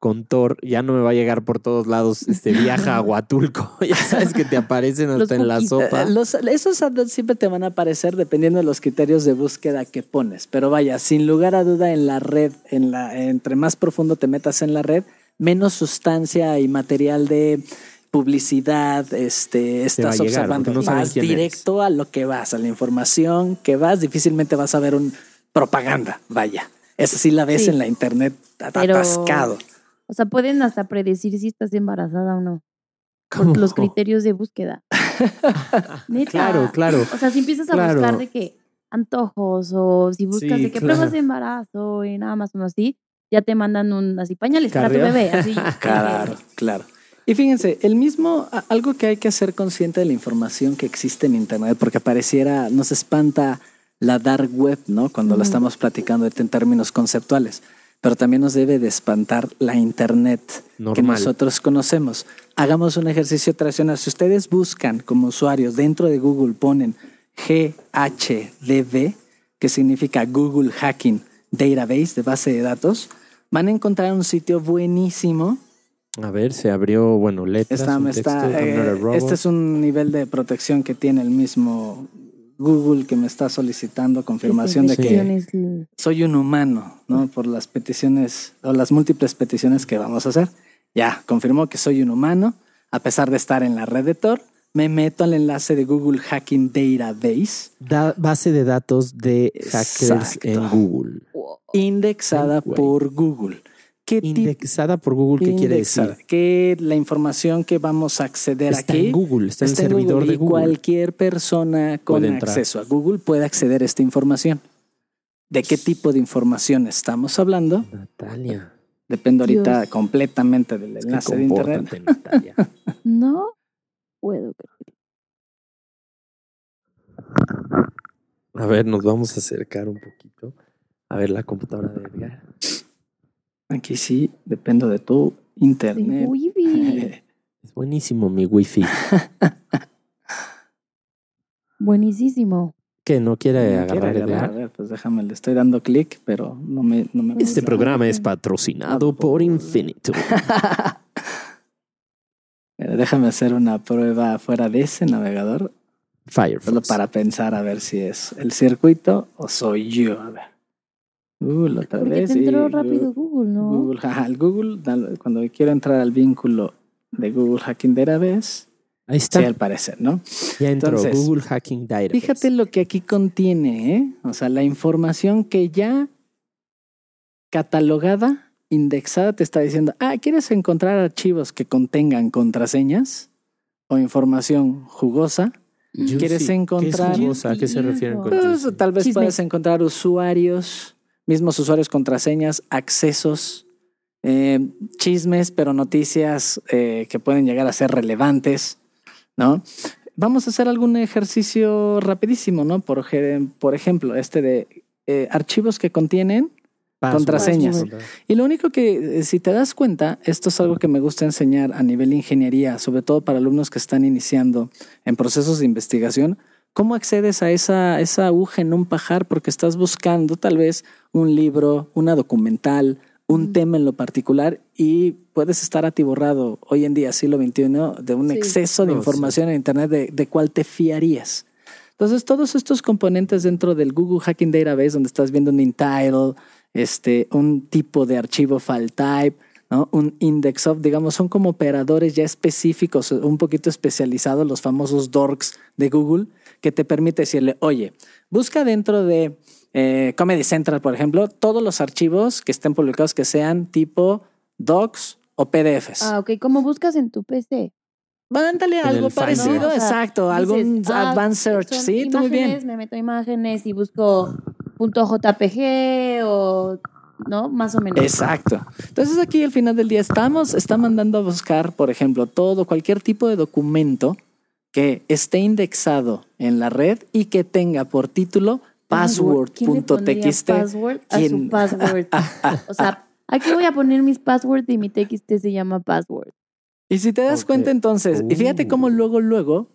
con Thor, ya no me va a llegar por todos lados este viaja a Huatulco. ya sabes que te aparecen Los hasta en la sopa. Eh, los- esos siempre te van a aparecer dependiendo de los criterios de búsqueda que pones. Pero vaya, sin lugar a duda en la red, en la, entre más profundo te metas en la red, menos sustancia y material de publicidad este, estás llegar, observando. no vas directo a lo que vas, a la información que vas. Difícilmente vas a ver un propaganda, vaya. Esa sí la ves Sí. en la internet Pero- atascado. O sea, pueden hasta predecir si estás embarazada o no. Por los criterios de búsqueda. Neta. Claro, claro. O sea, si empiezas a Claro. buscar de que antojos o si buscas Sí, de que claro. pruebas de embarazo en Amazon o así, ya te mandan un así pañales para tu bebé. Así. Claro, claro. Y fíjense, el mismo, algo que hay que hacer consciente de la información que existe en Internet, porque pareciera, nos espanta la dark web, ¿no? Cuando lo Ujú. estamos platicando en términos conceptuales, pero también nos debe de espantar la Internet que nosotros conocemos. Hagamos un ejercicio tradicional. Si ustedes buscan como usuarios dentro de Google, ponen GHDB, que significa Google Hacking Database, de base de datos, van a encontrar un sitio buenísimo A ver, se abrió, bueno, letras, Está- un está, texto, eh, este es un nivel de protección que tiene el mismo Google que me está solicitando confirmación de que soy un humano, ¿no? Por las peticiones o las múltiples peticiones que vamos a hacer. Ya, confirmó que soy un humano, a pesar de estar en la red de Tor. Me meto al enlace de Google Hacking Database, Da- base de datos de hackers Exacto. en Google. indexada por Google. ¿Qué tipo- Indexada por Google, ¿qué quiere decir? Que la información que vamos a acceder Está aquí en Google, está, en el servidor Google de y Google. cualquier persona con acceso a Google puede acceder a esta información. ¿De qué tipo de información estamos hablando? Natalia. Depende ahorita Dios. completamente del es que enlace de internet. Natalia. No puedo creer. A ver, nos vamos a acercar un poquito. A ver la computadora de Edgar. Aquí sí, dependo de tu internet. Vi. Es buenísimo mi wifi. Buenísimo. ¿Qué? ¿No quiere No agarrar quiere Edgar? A ver, pues déjame, le estoy dando clic, pero no me, no me Este programa es patrocinado por Infinito. Mira, déjame hacer una prueba fuera de ese navegador, solo Firefox. para pensar a ver si es el circuito o soy yo. A ver. Google otra Porque vez. te entró y rápido Google, ¿no? Google, ajá, el Google, cuando quiero entrar al vínculo de Google Hacking Database, Ahí está. sí, al parecer, ¿no? ya entró Entonces, Google Hacking Database. Fíjate lo que aquí contiene, ¿eh? O sea, la información que ya catalogada, indexada, te está diciendo, ah, ¿quieres encontrar archivos que contengan contraseñas o información jugosa? Juicy. ¿Quieres ¿Qué es encontrar- jugosa? ¿A qué se refieren con Pues, tal vez Chismes. puedas encontrar usuarios, mismos usuarios, contraseñas, accesos, eh, chismes, pero noticias eh, que pueden llegar a ser relevantes, ¿no? Vamos a hacer algún ejercicio rapidísimo, ¿no? Por, por ejemplo, este de eh, archivos que contienen. Contraseñas. Password. Y lo único que, si te das cuenta, esto es algo que me gusta enseñar a nivel de ingeniería, sobre todo para alumnos que están iniciando en procesos de investigación, ¿cómo accedes a esa, esa aguja en un pajar? Porque estás buscando tal vez un libro, una documental, un tema en lo particular y puedes estar atiborrado hoy en día, siglo XXI, de un Sí. exceso de No, información en Internet de, de cuál te fiarías. Entonces, todos estos componentes dentro del Google Hacking Database, donde estás viendo un entitle, este, un tipo de archivo file type, ¿no? un index of, digamos, son como operadores ya específicos, un poquito especializados, los famosos dorks de Google, que te permite decirle, oye, busca dentro de eh, Comedy Central, por ejemplo, todos los archivos que estén publicados que sean tipo docs o PDFs. Ah, ok. ¿Cómo buscas en tu PC? Mándale algo parecido, ¿no? O sea, exacto, algún Dices, ah, advanced search, sí, tú muy bien. imágenes, Me meto imágenes y busco punto .jpg o, ¿no? Más o menos. Exacto. Entonces aquí al final del día estamos, está mandando a buscar, por ejemplo, todo, cualquier tipo de documento que esté indexado en la red y que tenga por título ¿Quién le pondría password.txt. password a su ¿Quién? password? o sea, aquí voy a poner mis passwords y mi TXT se llama password. Y si te das cuenta entonces, y fíjate cómo Uh. luego, luego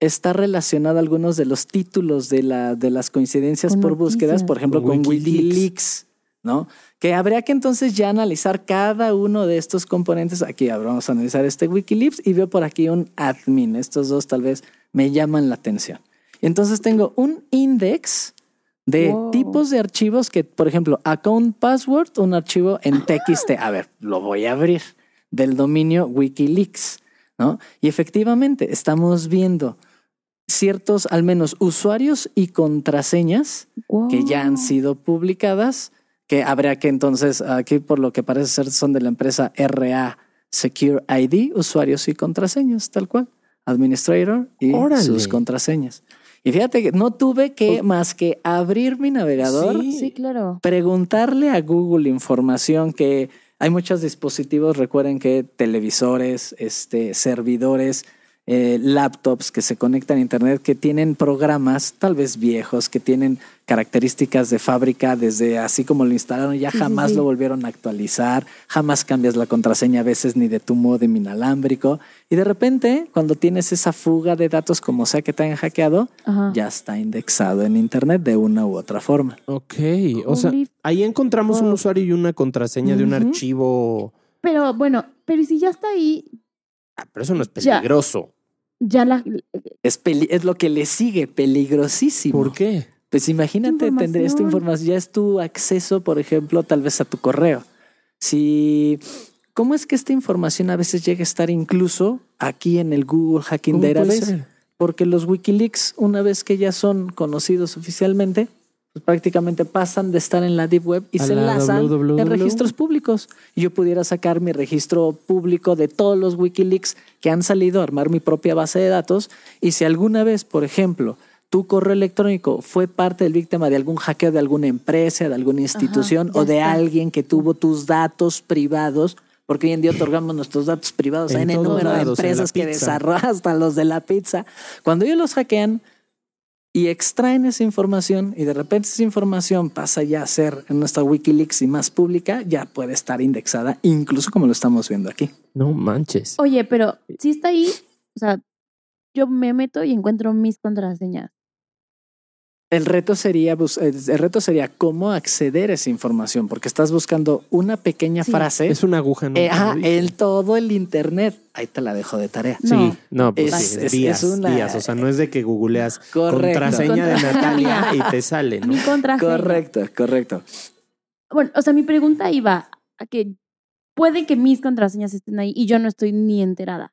está relacionado algunos de los títulos de, la, de las coincidencias por búsquedas, por ejemplo, Con con Wikileaks. Wikileaks, ¿no? Que habría que entonces ya analizar cada uno de estos componentes. Aquí vamos a analizar este Wikileaks y veo por aquí un admin. Estos dos tal vez me llaman la atención. Entonces tengo un index de Wow. tipos de archivos que, por ejemplo, account password, un archivo en TXT. A ver, lo voy a abrir del dominio Wikileaks, ¿no? Y efectivamente estamos viendo ciertos, al menos, usuarios y contraseñas que ya han sido publicadas, que habría que entonces, aquí por lo que parece ser son de la empresa RA Secure ID, usuarios y contraseñas, tal cual, administrator y Órale. sus contraseñas. Y fíjate que no tuve que más que abrir mi navegador, Sí. Sí, claro. preguntarle a Google información que hay muchos dispositivos, recuerden que televisores, este, servidores, eh, laptops que se conectan a Internet, que tienen programas tal vez viejos, que tienen características de fábrica desde así como lo instalaron, ya sí, jamás sí. lo volvieron a actualizar, jamás cambias la contraseña a veces ni de tu modem inalámbrico. Y de repente, cuando tienes esa fuga de datos como sea que te hayan hackeado, Ajá. ya está indexado en Internet de una u otra forma. Ok, o sea, ahí encontramos un usuario y una contraseña de un archivo. Pero bueno, pero si ya está ahí, Ah, pero eso no es peligroso. ya la... Es, peli- es lo que le sigue, peligrosísimo. ¿Por qué? Pues imagínate, Esta tendría esta información. ya es tu acceso, por ejemplo, tal vez a tu correo. Si, ¿cómo es que esta información a veces llega a estar incluso aquí en el Google Hacking ¿Cómo puede Database? Porque los Wikileaks, una vez que ya son conocidos oficialmente, pues prácticamente pasan de estar en la Deep Web y A se la enlazan www. en registros públicos. Y yo pudiera sacar mi registro público de todos los Wikileaks que han salido, armar mi propia base de datos. Y si alguna vez, por ejemplo, tu correo electrónico fue parte del víctima de algún hackeo de alguna empresa, de alguna institución o de está. alguien que tuvo tus datos privados, porque hoy en día otorgamos nuestros datos privados En en el número de lados, empresas que desarrollan, hasta los de la pizza. Cuando ellos los hackean y extraen esa información y de repente esa información pasa ya a ser en nuestra Wikileaks y más pública, ya puede estar indexada, incluso como lo estamos viendo aquí. No manches. Oye, pero si está ahí, o sea, yo me meto y encuentro mis contraseñas. El reto sería eh, el reto sería cómo acceder a esa información, porque estás buscando una pequeña Sí. frase Es una aguja, ¿no? eh, en todo el internet. Ahí te la dejo de tarea. Sí, No. pues Es- días, es una- días. O sea, no es de que googleas Correcto. contraseña de Natalia y te sale, ¿no? Mi contraseña. Correcto, correcto. Bueno, o sea, mi pregunta iba a que puede que mis contraseñas estén ahí y yo no estoy ni enterada.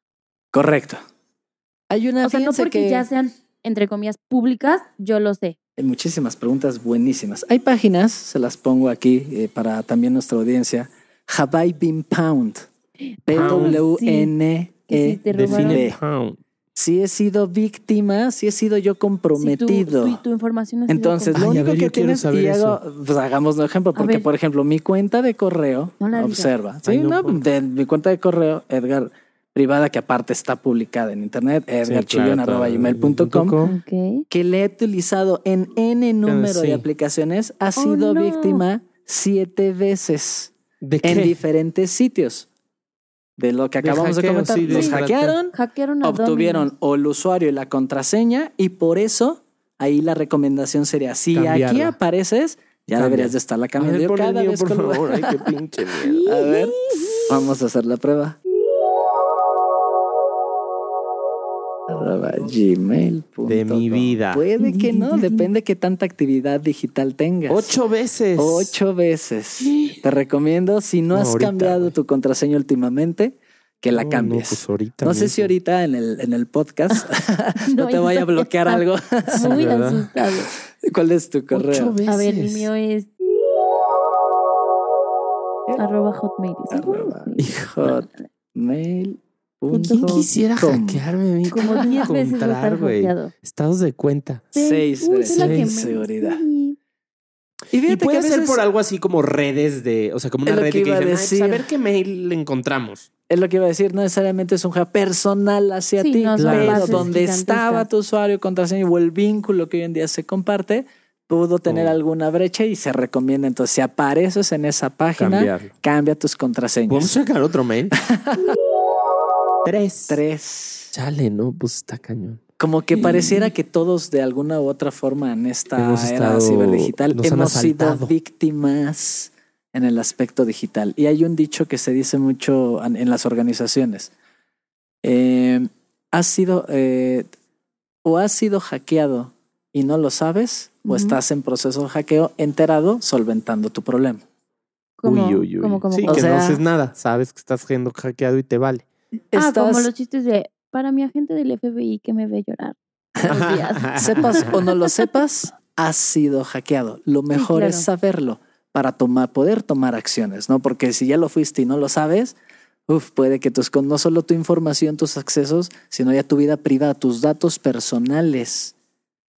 Correcto. Hay una O sea, no porque que- ya sean, entre comillas, públicas, yo lo sé. Hay muchísimas preguntas buenísimas. Hay páginas, se las pongo aquí eh, para también nuestra audiencia. Have I been pound? P-W-N-E. Define- pound. Si he sido víctima, si he sido yo Si tu, comprometido. tu, tu información Entonces, lo único ver, que tienes, saber y hago, pues hagamos un ejemplo, porque por ejemplo, mi cuenta de correo, No observa, sí, Ay, no, no, por- de mi cuenta de correo, Edgar, privada, que aparte está publicada en internet, edgarchillon.gmail.com, Ok. que le he utilizado en N número sí. de aplicaciones, ha Oh, sido no. víctima siete veces ¿De en qué? diferentes sitios. De lo que De acabamos de hackeo, comentar. sí, de Los hackearon, Hackearon a obtuvieron o el usuario y la contraseña y por eso ahí la recomendación sería, si aquí Cambiarla. apareces, ya Cambia. deberías de estarla A cambiando. ver, Yo pon el cada mío, vez por favor. Ay, qué pinche miedo. A ver, vamos a hacer la prueba. Arroba gmail.com. De mi vida. Puede que no, depende qué tanta actividad digital tengas. Ocho veces. Ocho veces. Te recomiendo, si no No, has ahorita, cambiado tu contraseña últimamente, que la No, cambies. No, pues ahorita. No sé si ahorita en el, en el podcast no, No, te vaya a bloquear algo. Muy ¿verdad? asustado. ¿Cuál es tu correo? Ocho veces. A ver, el mío es arroba hotmail. Arroba Sí. Hotmail. ¿Quién quisiera com. hackearme a mí? Como ¿Cómo 10 veces va a estar encontrar, güey? Estados de cuenta. Seis veces. me- Seguridad. sí. Y Y fíjate que puede a ser por algo así como redes de, o sea, como una red que de que a dicen, "Ay, pues, decir. a ver qué mail le encontramos. Es lo que iba a decir, no necesariamente es un hack personal hacia Sí, ti, no son pero donde estaba tu usuario, contraseña o el vínculo que hoy en día se comparte, pudo tener Oh. alguna brecha y se recomienda. Entonces, si apareces en esa página, Cambiarlo. cambia tus contraseñas. ¿Podemos sacar otro mail? Tres. Tres. Chale, no, pues está cañón. Como que pareciera que todos de alguna u otra forma en esta Hemos era estado- ciberdigital hemos sido víctimas en el aspecto digital. Y hay un dicho que se dice mucho en en las organizaciones. Eh, has sido eh, o has sido hackeado y no lo sabes, o estás en proceso de hackeo enterado solventando tu problema. Como, uy, uy, uy. como, como, sí, que sea- no haces nada. Sabes que estás siendo hackeado y te vale. Ah, como Estás- los chistes de para mi agente del FBI que me ve llorar. días. sepas o no lo sepas, has sido hackeado. Lo mejor claro. es saberlo para tomar, poder tomar acciones, ¿no? Porque si ya lo fuiste y no lo sabes, uf, puede que tus, con no solo tu información, tus accesos, sino ya tu vida privada, tus datos personales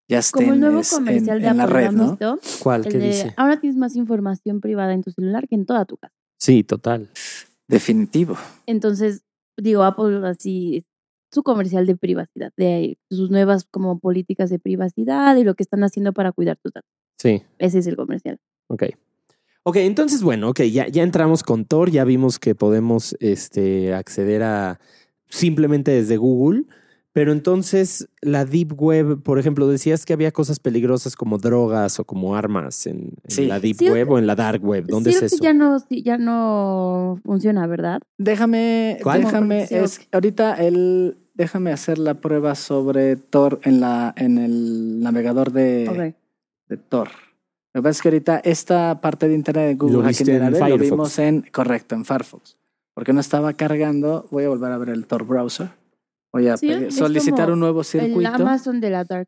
ya estén Como el nuevo es, en, comercial de en la red, ¿lo han ¿no? visto? ¿Cuál? ¿Qué de, dice? ahora tienes más información privada en tu celular que en toda tu casa. Sí, total. Definitivo. Entonces, digo, Apple así, su comercial de privacidad, de sus nuevas como políticas de privacidad y lo que están haciendo para cuidar tus datos. Sí. Ese es el comercial. Ok. Ok, entonces, bueno, ok, ya, ya entramos con Tor, ya vimos que podemos este, acceder a simplemente desde Google, pero entonces la Deep Web, por ejemplo, decías que había cosas peligrosas como drogas o como armas en, en Sí. la Deep Sí, Web o en la Dark Web. ¿Dónde Sí, es que eso? Ya no, ya no funciona, ¿verdad? Déjame, ¿Cuál? déjame, es, ahorita el, déjame hacer la prueba sobre Tor en la, en el navegador de, de Tor. Lo que pasa es que ahorita esta parte de internet de Google Lo viste en General, lo Firefox. vimos en, correcto, en Firefox. Porque no estaba cargando, voy a volver a ver el Tor browser. A Sí, es solicitar un nuevo El circuito. Amazon de la Dark.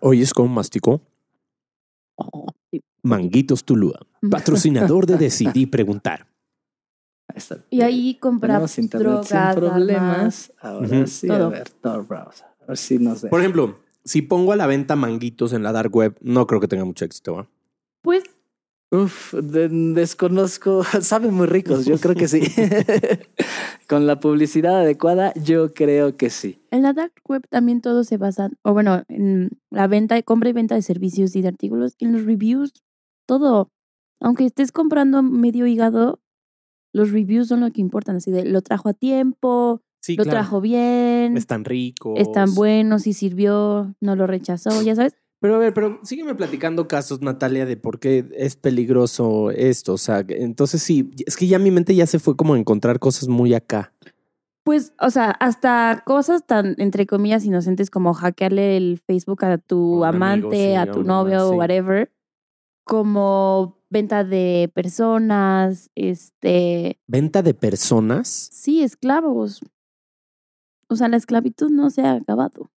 Oye, es como masticó. Sí. Manguitos Tulúa, patrocinador de Decidí Preguntar. Ahí está. Y ahí compra Tenemos internet drogas, sin problemas. Ahora sí, a Todo. ver, Tor browser. A ver si nos deja. Por ejemplo, si pongo a la venta manguitos en la Dark Web, no creo que tenga mucho éxito. ¿va? Pues Uf, de- desconozco. Saben muy ricos, yo creo que sí. Con la publicidad adecuada, yo creo que sí. en la Dark Web también todo se basa, o bueno, en la venta, compra y venta de servicios y de artículos, en los reviews, todo. Aunque estés comprando medio hígado, los reviews son lo que importan. Así de, lo trajo a tiempo, Sí, lo claro. trajo bien, Están ricos. están buenos, si sirvió, no lo rechazó, ya sabes. Pero a ver, pero sígueme platicando casos, Natalia, de por qué es peligroso esto. O sea, entonces sí, es que ya mi mente ya se fue como a encontrar cosas muy acá. Pues, o sea, hasta cosas tan, entre comillas, inocentes como hackearle el Facebook a tu amigo, amante, sí, a tu novio o sí. whatever, como venta de personas, este, Venta de personas. sí, esclavos. O sea, la esclavitud no se ha acabado.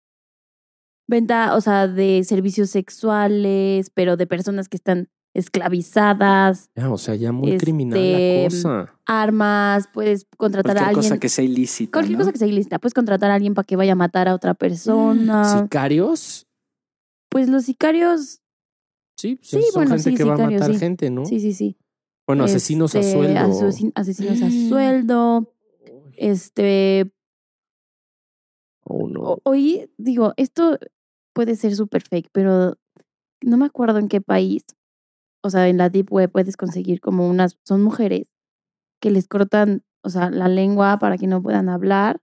Venta, o sea, de servicios sexuales, pero de personas que están esclavizadas, Ya, o sea, ya muy Este, criminal la cosa. armas, puedes contratar a Cualquier alguien. cosa que sea ilícita. Cualquier ¿no? cosa que sea ilícita. Puedes contratar a alguien para que vaya a matar a otra persona. ¿Sicarios? Pues los sicarios, Sí, pues Sí, son bueno, gente sí, que va a matar sí. gente, ¿no? sí, sí, sí. Bueno, asesinos a Este, sueldo. asesin- asesinos a sueldo. Este, Oh, no. oí, digo, esto puede ser súper fake, pero no me acuerdo en qué país. o sea, en la Deep Web puedes conseguir como unas, son mujeres que les cortan, o sea, la lengua para que no puedan hablar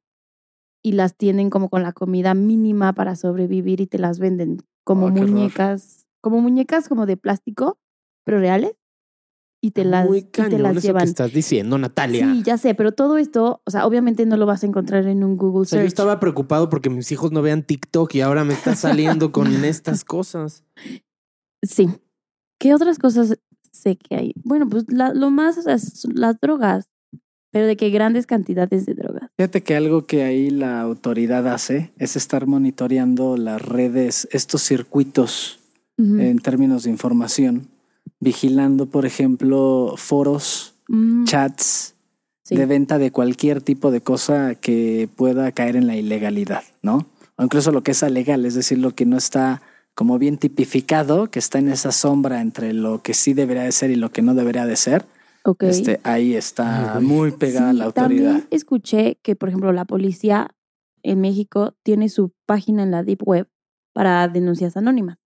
y las tienen como con la comida mínima para sobrevivir y te las venden como Oh, horror. muñecas, como muñecas como de plástico, pero reales. Y te las, Muy y te cañón las eso que llevan. estás diciendo, Natalia. Sí, ya sé, pero todo esto, o sea, obviamente no lo vas a encontrar en un Google O sea, yo estaba preocupado porque mis hijos no vean TikTok y ahora me está saliendo con estas cosas. Sí. ¿Qué otras cosas sé que hay? Bueno, pues la- lo más, o sea, las drogas, pero de que grandes cantidades de drogas. Fíjate que algo que ahí la autoridad hace es estar monitoreando las redes, estos circuitos en términos de información, vigilando, por ejemplo, foros, Mm, chats sí. de venta de cualquier tipo de cosa que pueda caer en la ilegalidad, ¿no? O incluso lo que es legal, es decir, lo que no está como bien tipificado, que está en esa sombra entre lo que sí debería de ser y lo que no debería de ser, Ok. este, ahí está muy pegada Sí, la autoridad. También escuché que, por ejemplo, la policía en México tiene su página en la Deep Web para denuncias anónimas.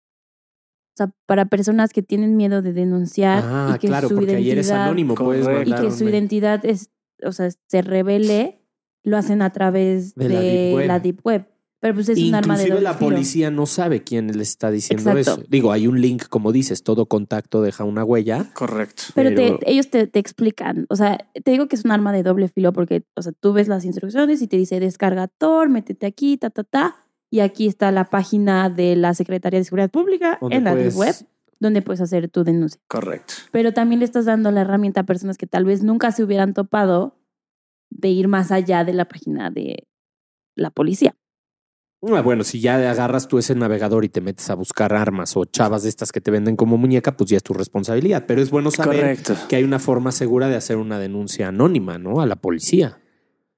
O sea, para personas que tienen miedo de denunciar Ah, y que claro, su porque ayer es identidad anónimo, puedes Correcto. y que su identidad es, o sea, se revele, lo hacen a través De de, la Deep Web. la Deep Web. Pero pues es un arma de la policía no sabe quién le está diciendo Exacto. eso. Digo, hay un link, como dices, todo contacto deja una huella. Correcto. Pero, te- ellos te, te explican, o sea, te digo que es un arma de doble filo porque, o sea, tú ves las instrucciones y te dice descarga Tor, métete aquí, ta, ta, ta, y aquí está la página de la Secretaría de Seguridad Pública en la puedes- web donde puedes hacer tu denuncia. Correcto. Pero también le estás dando la herramienta a personas que tal vez nunca se hubieran topado de ir más allá de la página de la policía. Ah, bueno, si ya agarras tú ese navegador y te metes a buscar armas o chavas de estas que te venden como muñeca, pues ya es tu responsabilidad. Pero es bueno saber Correcto. que hay una forma segura de hacer una denuncia anónima, ¿no? A la policía.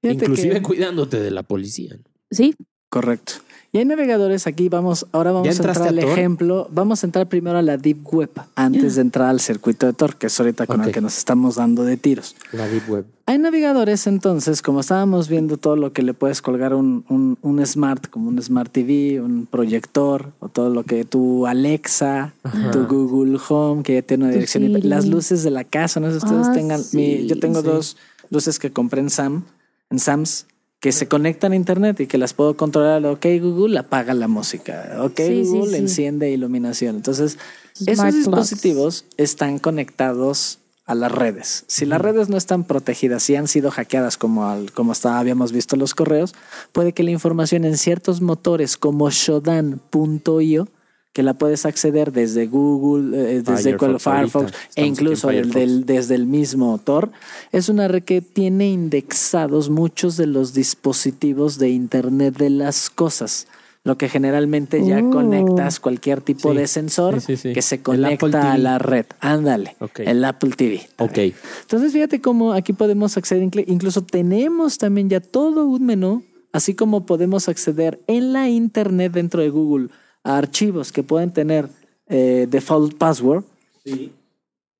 Fíjate Inclusive que- cuidándote de la policía. Sí, Correcto. Y hay navegadores aquí, vamos, ahora vamos a entrar al a ejemplo. Vamos a entrar primero a la Deep Web antes de entrar al circuito de Tor, que es ahorita con el que nos estamos dando de tiros. La Deep Web. Hay navegadores entonces, como estábamos viendo todo lo que le puedes colgar un, un, un smart, como un smart TV, un proyector, o todo lo que tu Alexa, Ajá. tu Google Home, que ya tiene una dirección, y las luces de la casa, no sé si ustedes Ah, tengan, sí, mi- yo tengo sí. dos luces que compré en Sam, en Sam's, que se conectan a internet y que las puedo controlar. Ok, Google, apaga la música. Ok, Sí, Google, sí. enciende iluminación. Entonces, Smart esos plugs. dispositivos están conectados a las redes. Si las redes no están protegidas y han sido hackeadas como, al, como está, habíamos visto en los correos, puede que la información en ciertos motores como shodan.io, que la puedes acceder desde Google, eh, desde Firefox Firefox, e incluso el del- desde el mismo Tor, es una red que tiene indexados muchos de los dispositivos de Internet de las cosas. Lo que generalmente ya Oh. conectas cualquier tipo Sí. de sensor Sí, sí, sí. que se conecta a la red. Ándale, el Apple TV. Ok. Entonces, fíjate cómo aquí podemos acceder, inclu- incluso tenemos también ya todo un menú, así como podemos acceder en la internet dentro de Google a archivos que pueden tener eh, default password.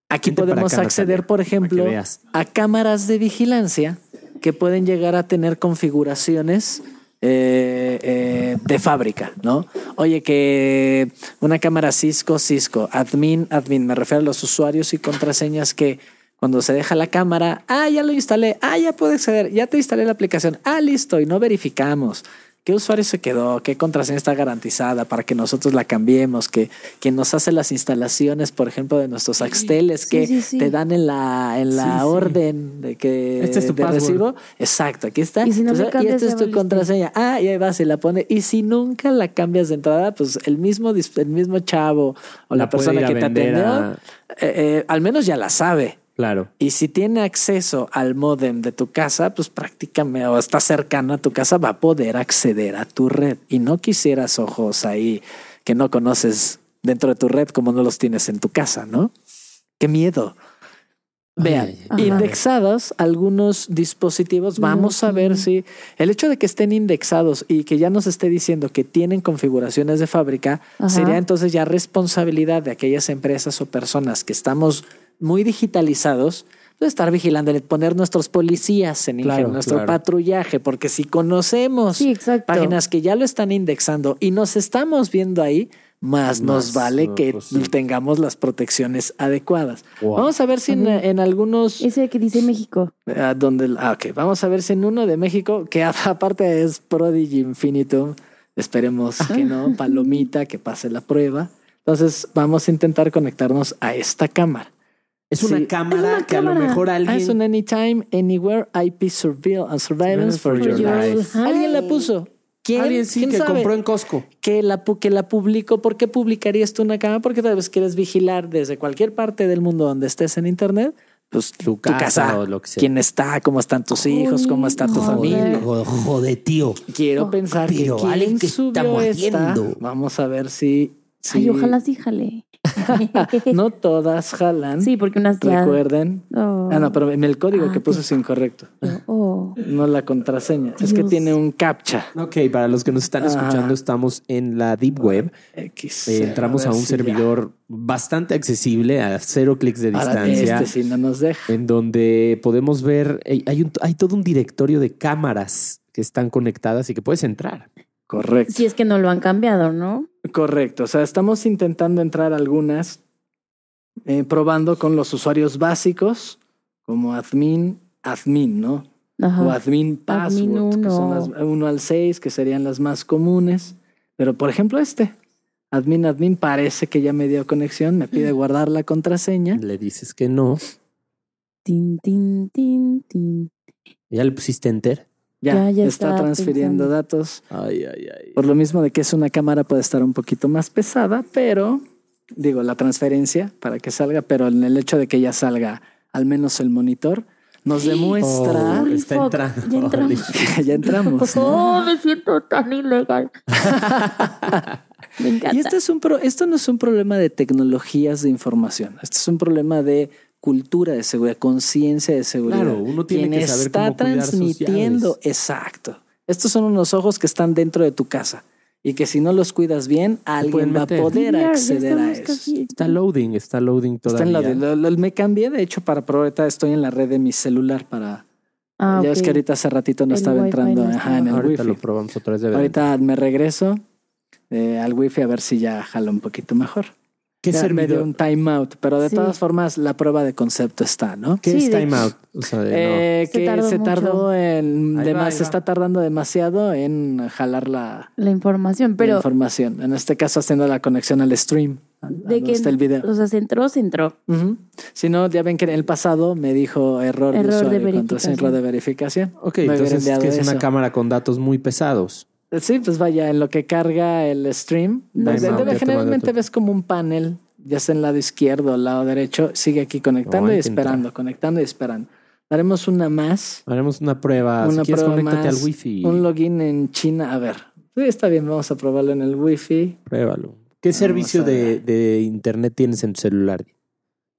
Aquí Vente para podemos acá, acceder, Natalia, por ejemplo, a cámaras de vigilancia que pueden llegar a tener configuraciones eh, eh, de fábrica, ¿no? Oye, que una cámara Cisco, Cisco, admin, admin, me refiero a los usuarios y contraseñas que cuando se deja la cámara, ah, ya lo instalé, ah, ya puedo acceder, ya te instalé la aplicación, ah, listo, y no verificamos. ¿Qué usuario se quedó? ¿Qué contraseña está garantizada para que nosotros la cambiemos? Que quien nos hace las instalaciones, por ejemplo, de nuestros Axteles, Sí, que sí, sí. te dan en la, en la Sí, sí. orden de que Este es tu de password. recibo. Exacto, aquí está. Y si no Entonces, cambias, esta ya es tu valiste. contraseña. Ah, y ahí vas y la pone. Y si nunca la cambias de entrada, pues el mismo, el mismo chavo o la, persona que te atendió, a- eh, eh, al menos ya la sabe. Claro. Y si tiene acceso al modem de tu casa, pues prácticamente, o está cercano a tu casa, va a poder acceder a tu red. Y no quisieras ojos ahí que no conoces dentro de tu red como no los tienes en tu casa, ¿no? Qué miedo. Vean, indexados algunos dispositivos, vamos a ver si el hecho de que estén indexados y que ya nos esté diciendo que tienen configuraciones de fábrica, Ajá. sería entonces ya responsabilidad de aquellas empresas o personas que estamos muy digitalizados de estar vigilando, de poner nuestros policías en Claro, nuestro claro. patrullaje, porque si conocemos Sí, páginas que ya lo están indexando y nos estamos viendo ahí, más nos vale no, que pues sí. tengamos las protecciones adecuadas. Wow. Vamos a ver si en algunos Ese que dice México. Ah, donde, ah, ok, vamos a ver si en uno de México, que aparte es Prodigy Infinitum, esperemos que no, palomita, que pase la prueba. Entonces vamos a intentar conectarnos a esta cámara. Es una Sí. cámara Es una que a lo cámara. mejor Ah, alguien. es un Anytime, Anywhere IP surveil- uh, Surveillance for, your, life. Alguien la puso. ¿Quién? Alguien sí ¿Quién que sabe? compró en Costco. que la, que la publicó. ¿Por qué publicarías tú una cámara? Porque tal vez quieres vigilar desde cualquier parte del mundo donde estés en Internet, pues Tu tu casa casa, o lo que sea. quién está, cómo están tus hijos, cómo está tu Joder. familia. Joder, tío. Quiero pensar que quién ¿qué subió esta. Vamos a ver si, si Ay, ojalá sí jale. no todas jalan. Sí, porque unas ya. Recuerden. Oh. Ah, no, pero en el código Ah, que puse es incorrecto. Oh. No la contraseña. Es que tiene un captcha. Ok, para los que nos están escuchando, estamos en la Deep Web. X. Eh, entramos a, un si ya. servidor bastante accesible a cero clics de Ahora, distancia. este sí no nos deja. en donde podemos ver, hay, hay un- hay todo un directorio de cámaras que están conectadas y que puedes entrar. Correcto. Si es que no lo han cambiado, ¿no? Correcto. O sea, estamos intentando entrar algunas, eh, probando con los usuarios básicos, como admin, admin, ¿no? O admin password, Admin que son uno. las 1 al 6, que serían las más comunes. Pero, por ejemplo, este, admin, admin, parece que ya me dio conexión, me pide guardar la contraseña. Le dices que no, Tin, tin, tin, tin. ya le pusiste enter. Ya, Ya, ya está transfiriendo pensando. datos. Ay, ay, ay. Por lo mismo de que es una cámara puede estar un poquito más pesada, pero digo, la transferencia para que salga, pero en el hecho de que ya salga al menos el monitor, nos demuestra... Oh, está entrando. ya entramos. Holy ya entramos. ¿no? Oh, me siento tan ilegal. me encanta. Y este es un pro- esto no es un problema de tecnologías de información, este es un problema de cultura de seguridad, conciencia de seguridad. Claro, uno tiene Quien que saber está cómo sus transmitiendo, llaves. exacto. Estos son unos ojos que están dentro de tu casa y que si no los cuidas bien, alguien va a poder acceder a eso. casi- Está loading, está loading Está en todavía. la de- lo- lo- me cambié, de hecho, para probar. Ahorita estoy en la red de mi celular para. Ah, ya ves ok. que ahorita hace ratito no El estaba entrando no ajá, en el Ahorita wifi. lo probamos otra vez de verdad. Ahorita me regreso eh, al wifi a ver si ya jala un poquito mejor. ¿Qué Ya me dio servidor? un timeout, pero de Sí. todas formas la prueba de concepto está, ¿no? ¿Qué Sí, es de- timeout? O sea, de, no. Eh, Se que tardó se tardó en Ahí demas- va, ahí se va. está tardando demasiado en jalar la, La información, la pero información. En este caso haciendo la conexión al stream. de que está el video. o sea, se entró, se entró. Si no, ya ven que en el pasado me dijo error, de Error de usuario, contraseña, verificación. error de verificación. Ok, Me entonces enviado que es una cámara con datos muy pesados. Sí, pues vaya, en lo que carga el stream, No Ya te generalmente ves como un panel, ya sea en el lado izquierdo o el lado derecho, sigue aquí conectando No, y esperando, conectando y esperando. Haremos una más, Haremos una prueba. una si quieres, prueba conéctate más, al wifi. un login en China. A ver, sí, está bien, vamos a probarlo en el wifi. Pruébalo. ¿Qué Vamos servicio de, de internet tienes en tu celular?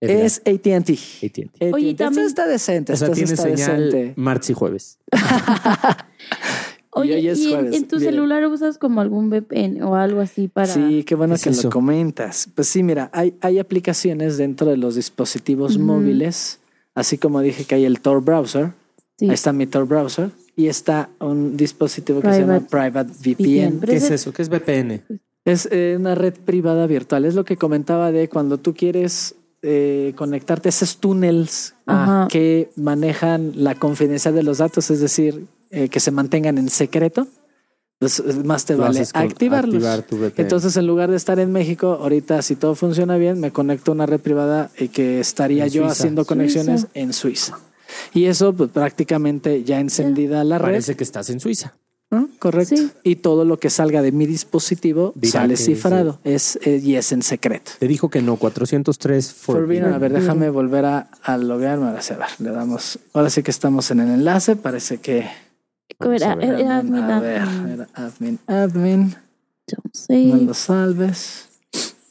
Es AT&T. AT&T. Oye, Esto también- está decente, O sea, tiene señal decente. martes y jueves. Oye, ¿y en, tu bien. celular usas como algún VPN o algo así para...? Sí, qué bueno ¿Qué es que eso? lo comentas. Pues sí, mira, hay, hay aplicaciones dentro de los dispositivos móviles, así como dije que hay el Tor Browser, Sí. ahí está mi Tor Browser, y está un dispositivo que se llama Private VPN. ¿Qué es eso? ¿Qué es VPN? Es eh, una red privada virtual, es lo que comentaba de cuando tú quieres eh, conectarte a esos túneles Ajá. que manejan la confidencialidad de los datos, es decir, eh, que se mantengan en secreto. Pues eh, más te vale activarlos. activar tu VPN. Entonces, en lugar de estar en México, ahorita si todo funciona bien, me conecto a una red privada y que estaría En yo Suiza. haciendo conexiones Suiza. en Suiza. Y eso pues, prácticamente ya encendida la red, Parece que estás en Suiza. correcto. Sí. Y todo lo que salga de mi dispositivo Dirá sale cifrado, es, eh, y es en secreto. Te dijo que no, 403 Forbidden. A ver, déjame volver a, a loguearme. Ahora sí, a ver, le damos. Ahora sí que estamos en el enlace. Parece que. Vamos a Era, ver. era admin, a ver, admin. era admin, lo salves.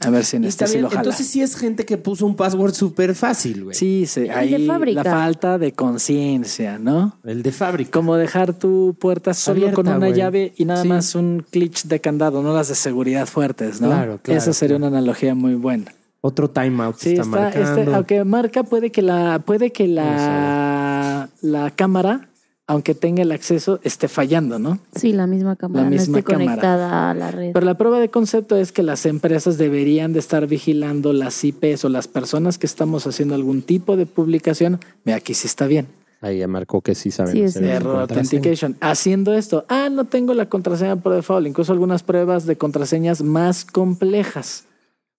A ver si en este Está sí lo jala. Entonces sí es gente que puso un password súper fácil, güey. Sí, sí, de ahí fábrica. la falta de conciencia, ¿no? El de fábrica. Como dejar tu puerta solo Abierta, con una güey. llave y nada Sí. más un glitch de candado, no las de seguridad fuertes, ¿no? Claro, claro, Esa sería claro. una analogía muy buena. Otro timeout Sí, está, está, marcando. este, aunque marca puede que la, puede que la, la cámara aunque tenga el acceso, esté fallando, ¿no? Sí, la misma cámara, misma no esté cámara. conectada a la red. Pero la prueba de concepto es que las empresas deberían de estar vigilando las IPs o las personas que estamos haciendo algún tipo de publicación. Ve, aquí sí está bien. Ahí ya marcó que sí saben Sí, hacer sí. la Error. Authentication. Haciendo esto, ah, no tengo la contraseña por default. Incluso algunas pruebas de contraseñas más complejas.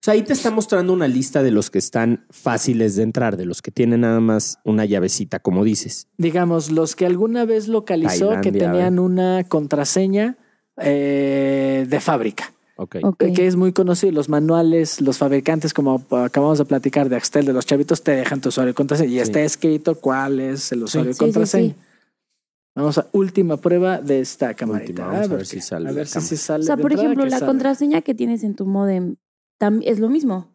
O sea, ahí te está mostrando una lista de los que están fáciles de entrar, de los que tienen nada más una llavecita, como dices. Digamos, los que alguna vez localizó que tenían una contraseña eh, de fábrica. Ok. Ok. que es muy conocido. Los manuales, los fabricantes, como acabamos de platicar de Axtel, de los chavitos, te dejan tu usuario y contraseña. Y Sí. está escrito cuál es el usuario y Sí, sí, contraseña. sí. Vamos a última prueba de esta camarita. Última, vamos a ver si sale A ver si, sí sale. O sea, por ejemplo, la sale. contraseña que tienes en tu modem es lo mismo.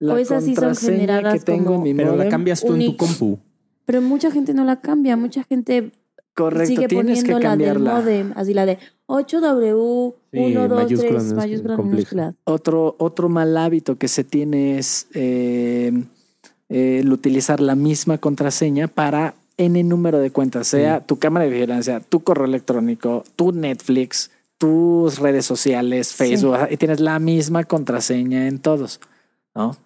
La o esas sí son generadas que tengo como- en mi Pero la modem, cambias tú en tu compu. Pero mucha gente no la cambia, mucha gente Correcto, sigue tienes que poniendo la del modem, así la de 8W, Sí, 1, 2, mayúsculas, 3, mayúsculas, compleja. minúsculas. Otro, otro mal hábito que se tiene es eh, eh, el utilizar la misma contraseña para N número de cuentas, sea tu cámara de vigilancia, tu correo electrónico, tu Netflix, tus redes sociales, Sí. Facebook, y tienes la misma contraseña en todos, ¿no?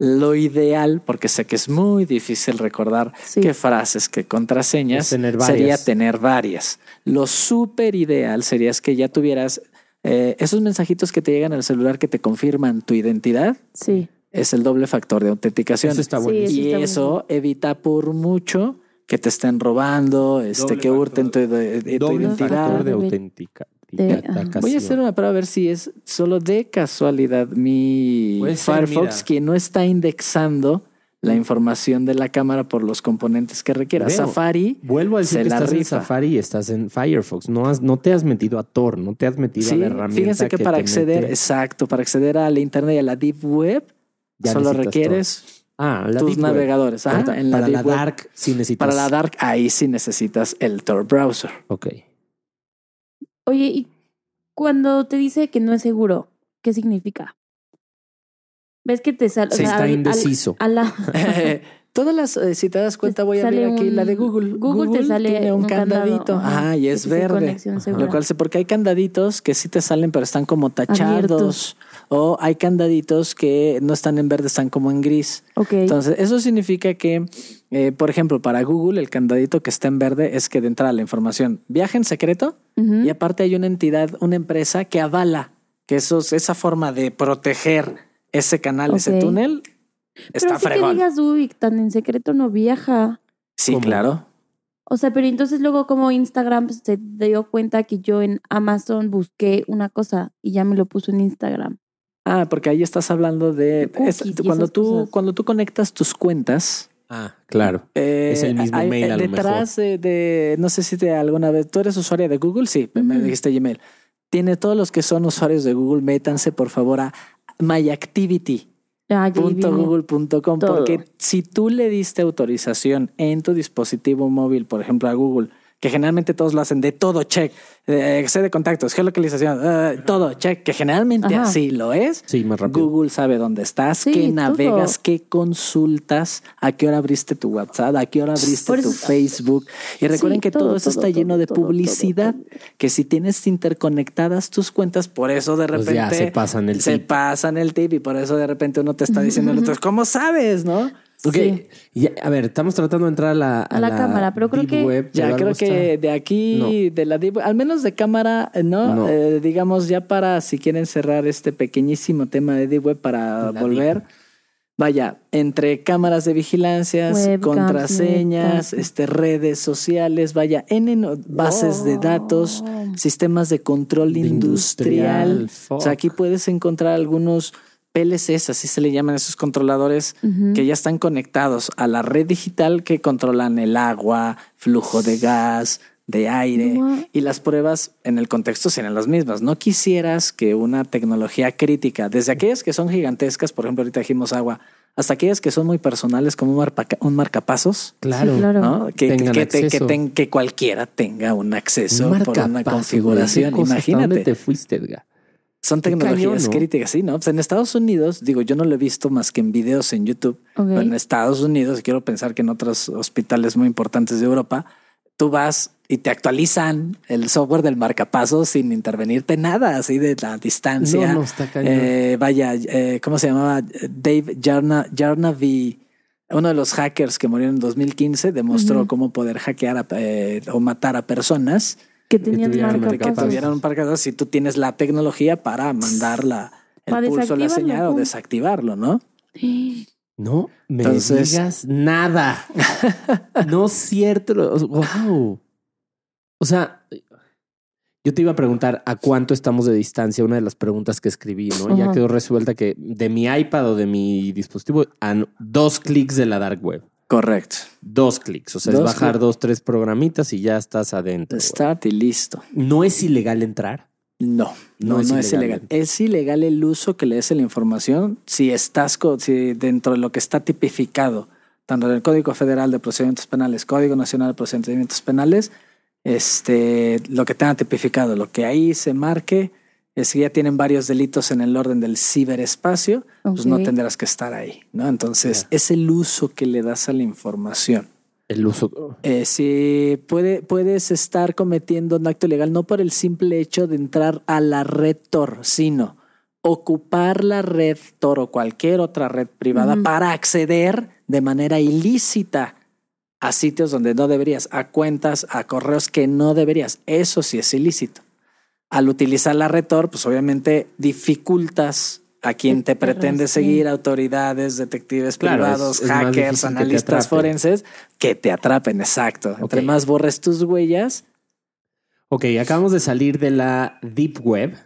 Lo ideal, porque sé que es muy difícil recordar Sí. qué frases, qué contraseñas, tener sería tener varias. Lo súper ideal sería es que ya tuvieras eh, esos mensajitos que te llegan al celular que te confirman tu identidad, Sí. es el doble factor de autenticación. Eso está bueno. eso y está eso evita por mucho que te estén robando, este, Doble que hurten tu, factor. de- de- tu Doble identidad. factor de auténtica. De-. Voy a hacer una prueba a ver si es solo de casualidad mi ser, Firefox mira. que no está indexando la información de la cámara por los componentes que requiera. Veo. Safari Vuelvo a decir se que la estás en. Safari y estás en Firefox. No, has, no te has metido a Tor, no te has metido a la herramienta. fíjense que, para te acceder, mete- exacto, para acceder a la internet y a la deep web, Ya solo requieres Ah, la tus Deep Web. navegadores. ajá, en la para deep la web. Dark sí necesitas. Para la dark, ahí sí necesitas el Tor browser. Ok. Oye, y cuando te dice que no es seguro, ¿qué significa? ¿Ves que te sale? Sí, está al- al- indeciso. A la, Todas las, eh, si te das cuenta, voy a ver aquí un- la de Google. Google te sale tiene un, un candado, candadito. ajá, Ajá, y es verde. Lo cual sé porque hay candaditos que sí te salen, pero están como tachados. Abiertos. O hay candaditos que no están en verde, están como en gris. ok. Entonces, eso significa que, eh, por ejemplo, para Google, el candadito que está en verde es que de entrada la información viaja en secreto y aparte hay una entidad, una empresa que avala que esos, esa forma de proteger ese canal, ese túnel, está pero así que fregón. digas, uy, tan en secreto no viaja. Sí, ¿Cómo? claro. O sea, pero entonces luego como Instagram se dio cuenta que yo en Amazon busqué una cosa y ya me lo puso en Instagram. Ah, porque ahí estás hablando de, es- cuando tú cosas. cuando tú conectas tus cuentas. Ah, claro. eh, Es el mismo hay- mail a lo detrás de, de- no sé si te alguna vez tú eres usuaria de Google, sí, me dijiste Gmail. Tiene todos los que son usuarios de Google, métanse por favor a myactivity. Ah, google.com porque si tú le diste autorización en tu dispositivo móvil, por ejemplo a Google, que generalmente todos lo hacen de todo check, eh, sé de contactos, geolocalización, eh, todo check, que generalmente Ajá. así lo es. Sí, más rápido. Google sabe dónde estás, Sí, qué todo. navegas, qué consultas, a qué hora abriste tu WhatsApp, a qué hora abriste Por tu eso- Facebook. Y recuerden Sí, que todo, todo, eso todo, está lleno todo, de todo, todo, publicidad, todo. que si tienes interconectadas tus cuentas, por eso de Pues repente ya se pasan el se tip. pasan el tip y por eso de repente uno te está diciendo el otro, ¿cómo sabes? ¿No? Ok. Sí. Ya, a ver, estamos tratando de entrar a la, A la cámara, pero creo que- Web, Ya creo que está- de aquí, de la deep- al menos de cámara, eh, no, No. Eh, digamos ya para si quieren cerrar este pequeñísimo tema de deep web para La volver. Vaya, entre cámaras de vigilancias, Webcams, contraseñas, este, redes sociales, vaya, N no- bases de datos, Wow. sistemas de control De industrial. industrial, O sea, aquí puedes encontrar algunos PLCs, así se le llaman esos controladores, que ya están conectados a la red digital que controlan el agua, flujo de gas, de aire y las pruebas en el contexto serán las mismas. No quisieras que una tecnología crítica, desde aquellas que son gigantescas, por ejemplo, ahorita dijimos agua, hasta aquellas que son muy personales como un, marpa- un marcapasos, Claro. Sí, claro. ¿no? Que, que, te- que, acceso. ten- que cualquiera tenga un acceso Un por una configuración. güey, qué cosa, ¿hasta Imagínate. ¿Dónde te fuiste, Edgar? Son tecnologías cañón, críticas, sí, ¿no? Pues en Estados Unidos, digo, yo no lo he visto más que en videos en YouTube, pero en Estados Unidos, quiero pensar que en otros hospitales muy importantes de Europa, tú vas y te actualizan el software del marcapasos sin intervenirte nada, así de la distancia. No, no, está cañón. Eh, vaya, eh, ¿cómo se llamaba? Dave Jarna, Jarnavy, uno de los hackers que murió en 2015, demostró Ujú. cómo poder hackear a, eh, o matar a personas Que tenían que marcapasos. marcapasos. tuvieran un marcapasos si tú tienes la tecnología para mandar la, el Para pulso, la señal o desactivarlo, ¿no? No me Entonces- digas nada. no es cierto. Wow. O sea, yo te iba a preguntar a cuánto estamos de distancia, una de las preguntas que escribí, ¿no? Ya quedó resuelta que de mi iPad o de mi dispositivo a dos clics de la dark web. Correcto. Dos clics. O sea, es bajar clics. dos, tres programitas y ya estás adentro. güey. Start y listo. ¿No es ilegal entrar? No, No no, es no es ilegal. Es ilegal el uso que le des a la información si estás si dentro de lo que está tipificado, tanto en el Código Federal de Procedimientos Penales, Código Nacional de Procedimientos Penales, este, lo que tenga tipificado, lo que ahí se marque, que ya tienen varios delitos en el orden del ciberespacio, pues no tendrás que estar ahí, ¿no? Entonces, es el uso que le das a la información. El uso. Eh, si puede, puedes estar cometiendo un acto ilegal no por el simple hecho de entrar a la red Tor, sino ocupar la red Tor o cualquier otra red privada para acceder de manera ilícita a sitios donde no deberías, a cuentas, a correos que no deberías. Eso sí es ilícito. Al utilizar la red Tor, pues obviamente dificultas a quien te te pretende seguir, autoridades, detectives Claro, privados, es hackers, que analistas atrapen. forenses, que te atrapen, exacto. Entre más borres tus huellas, Ok, acabamos de salir de la Deep Web.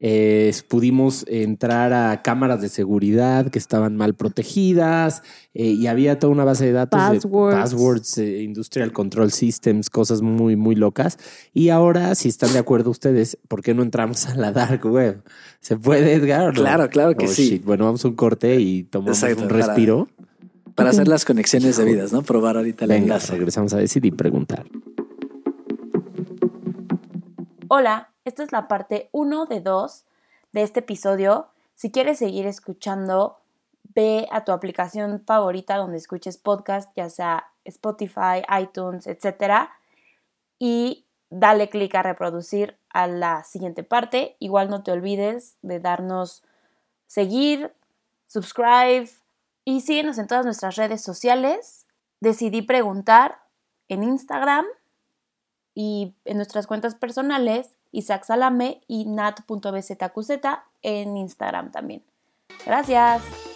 Eh, pudimos entrar a cámaras de seguridad que estaban mal protegidas eh, y había toda una base de datos Passwords. de passwords, eh, industrial control systems, cosas muy, muy locas. Y ahora, si están de acuerdo ustedes, ¿por qué no entramos a la dark web? ¿Se puede, Edgar? Claro, claro que Oh, sí. shit. Bueno, vamos a un corte y tomamos Exacto, un respiro. para hacer las conexiones debidas, ¿no? Probar ahorita el enlace. regresamos a decir y preguntar. Hola, esta es la parte 1 de 2 de este episodio. Si quieres seguir escuchando, ve a tu aplicación favorita donde escuches podcast, ya sea Spotify, iTunes, etc. Y dale clic a reproducir a la siguiente parte. Igual no te olvides de darnos seguir, subscribe y síguenos en todas nuestras redes sociales. Decidí preguntar en Instagram y en nuestras cuentas personales, Isaac Salame y nat.bzqz en Instagram también. Gracias.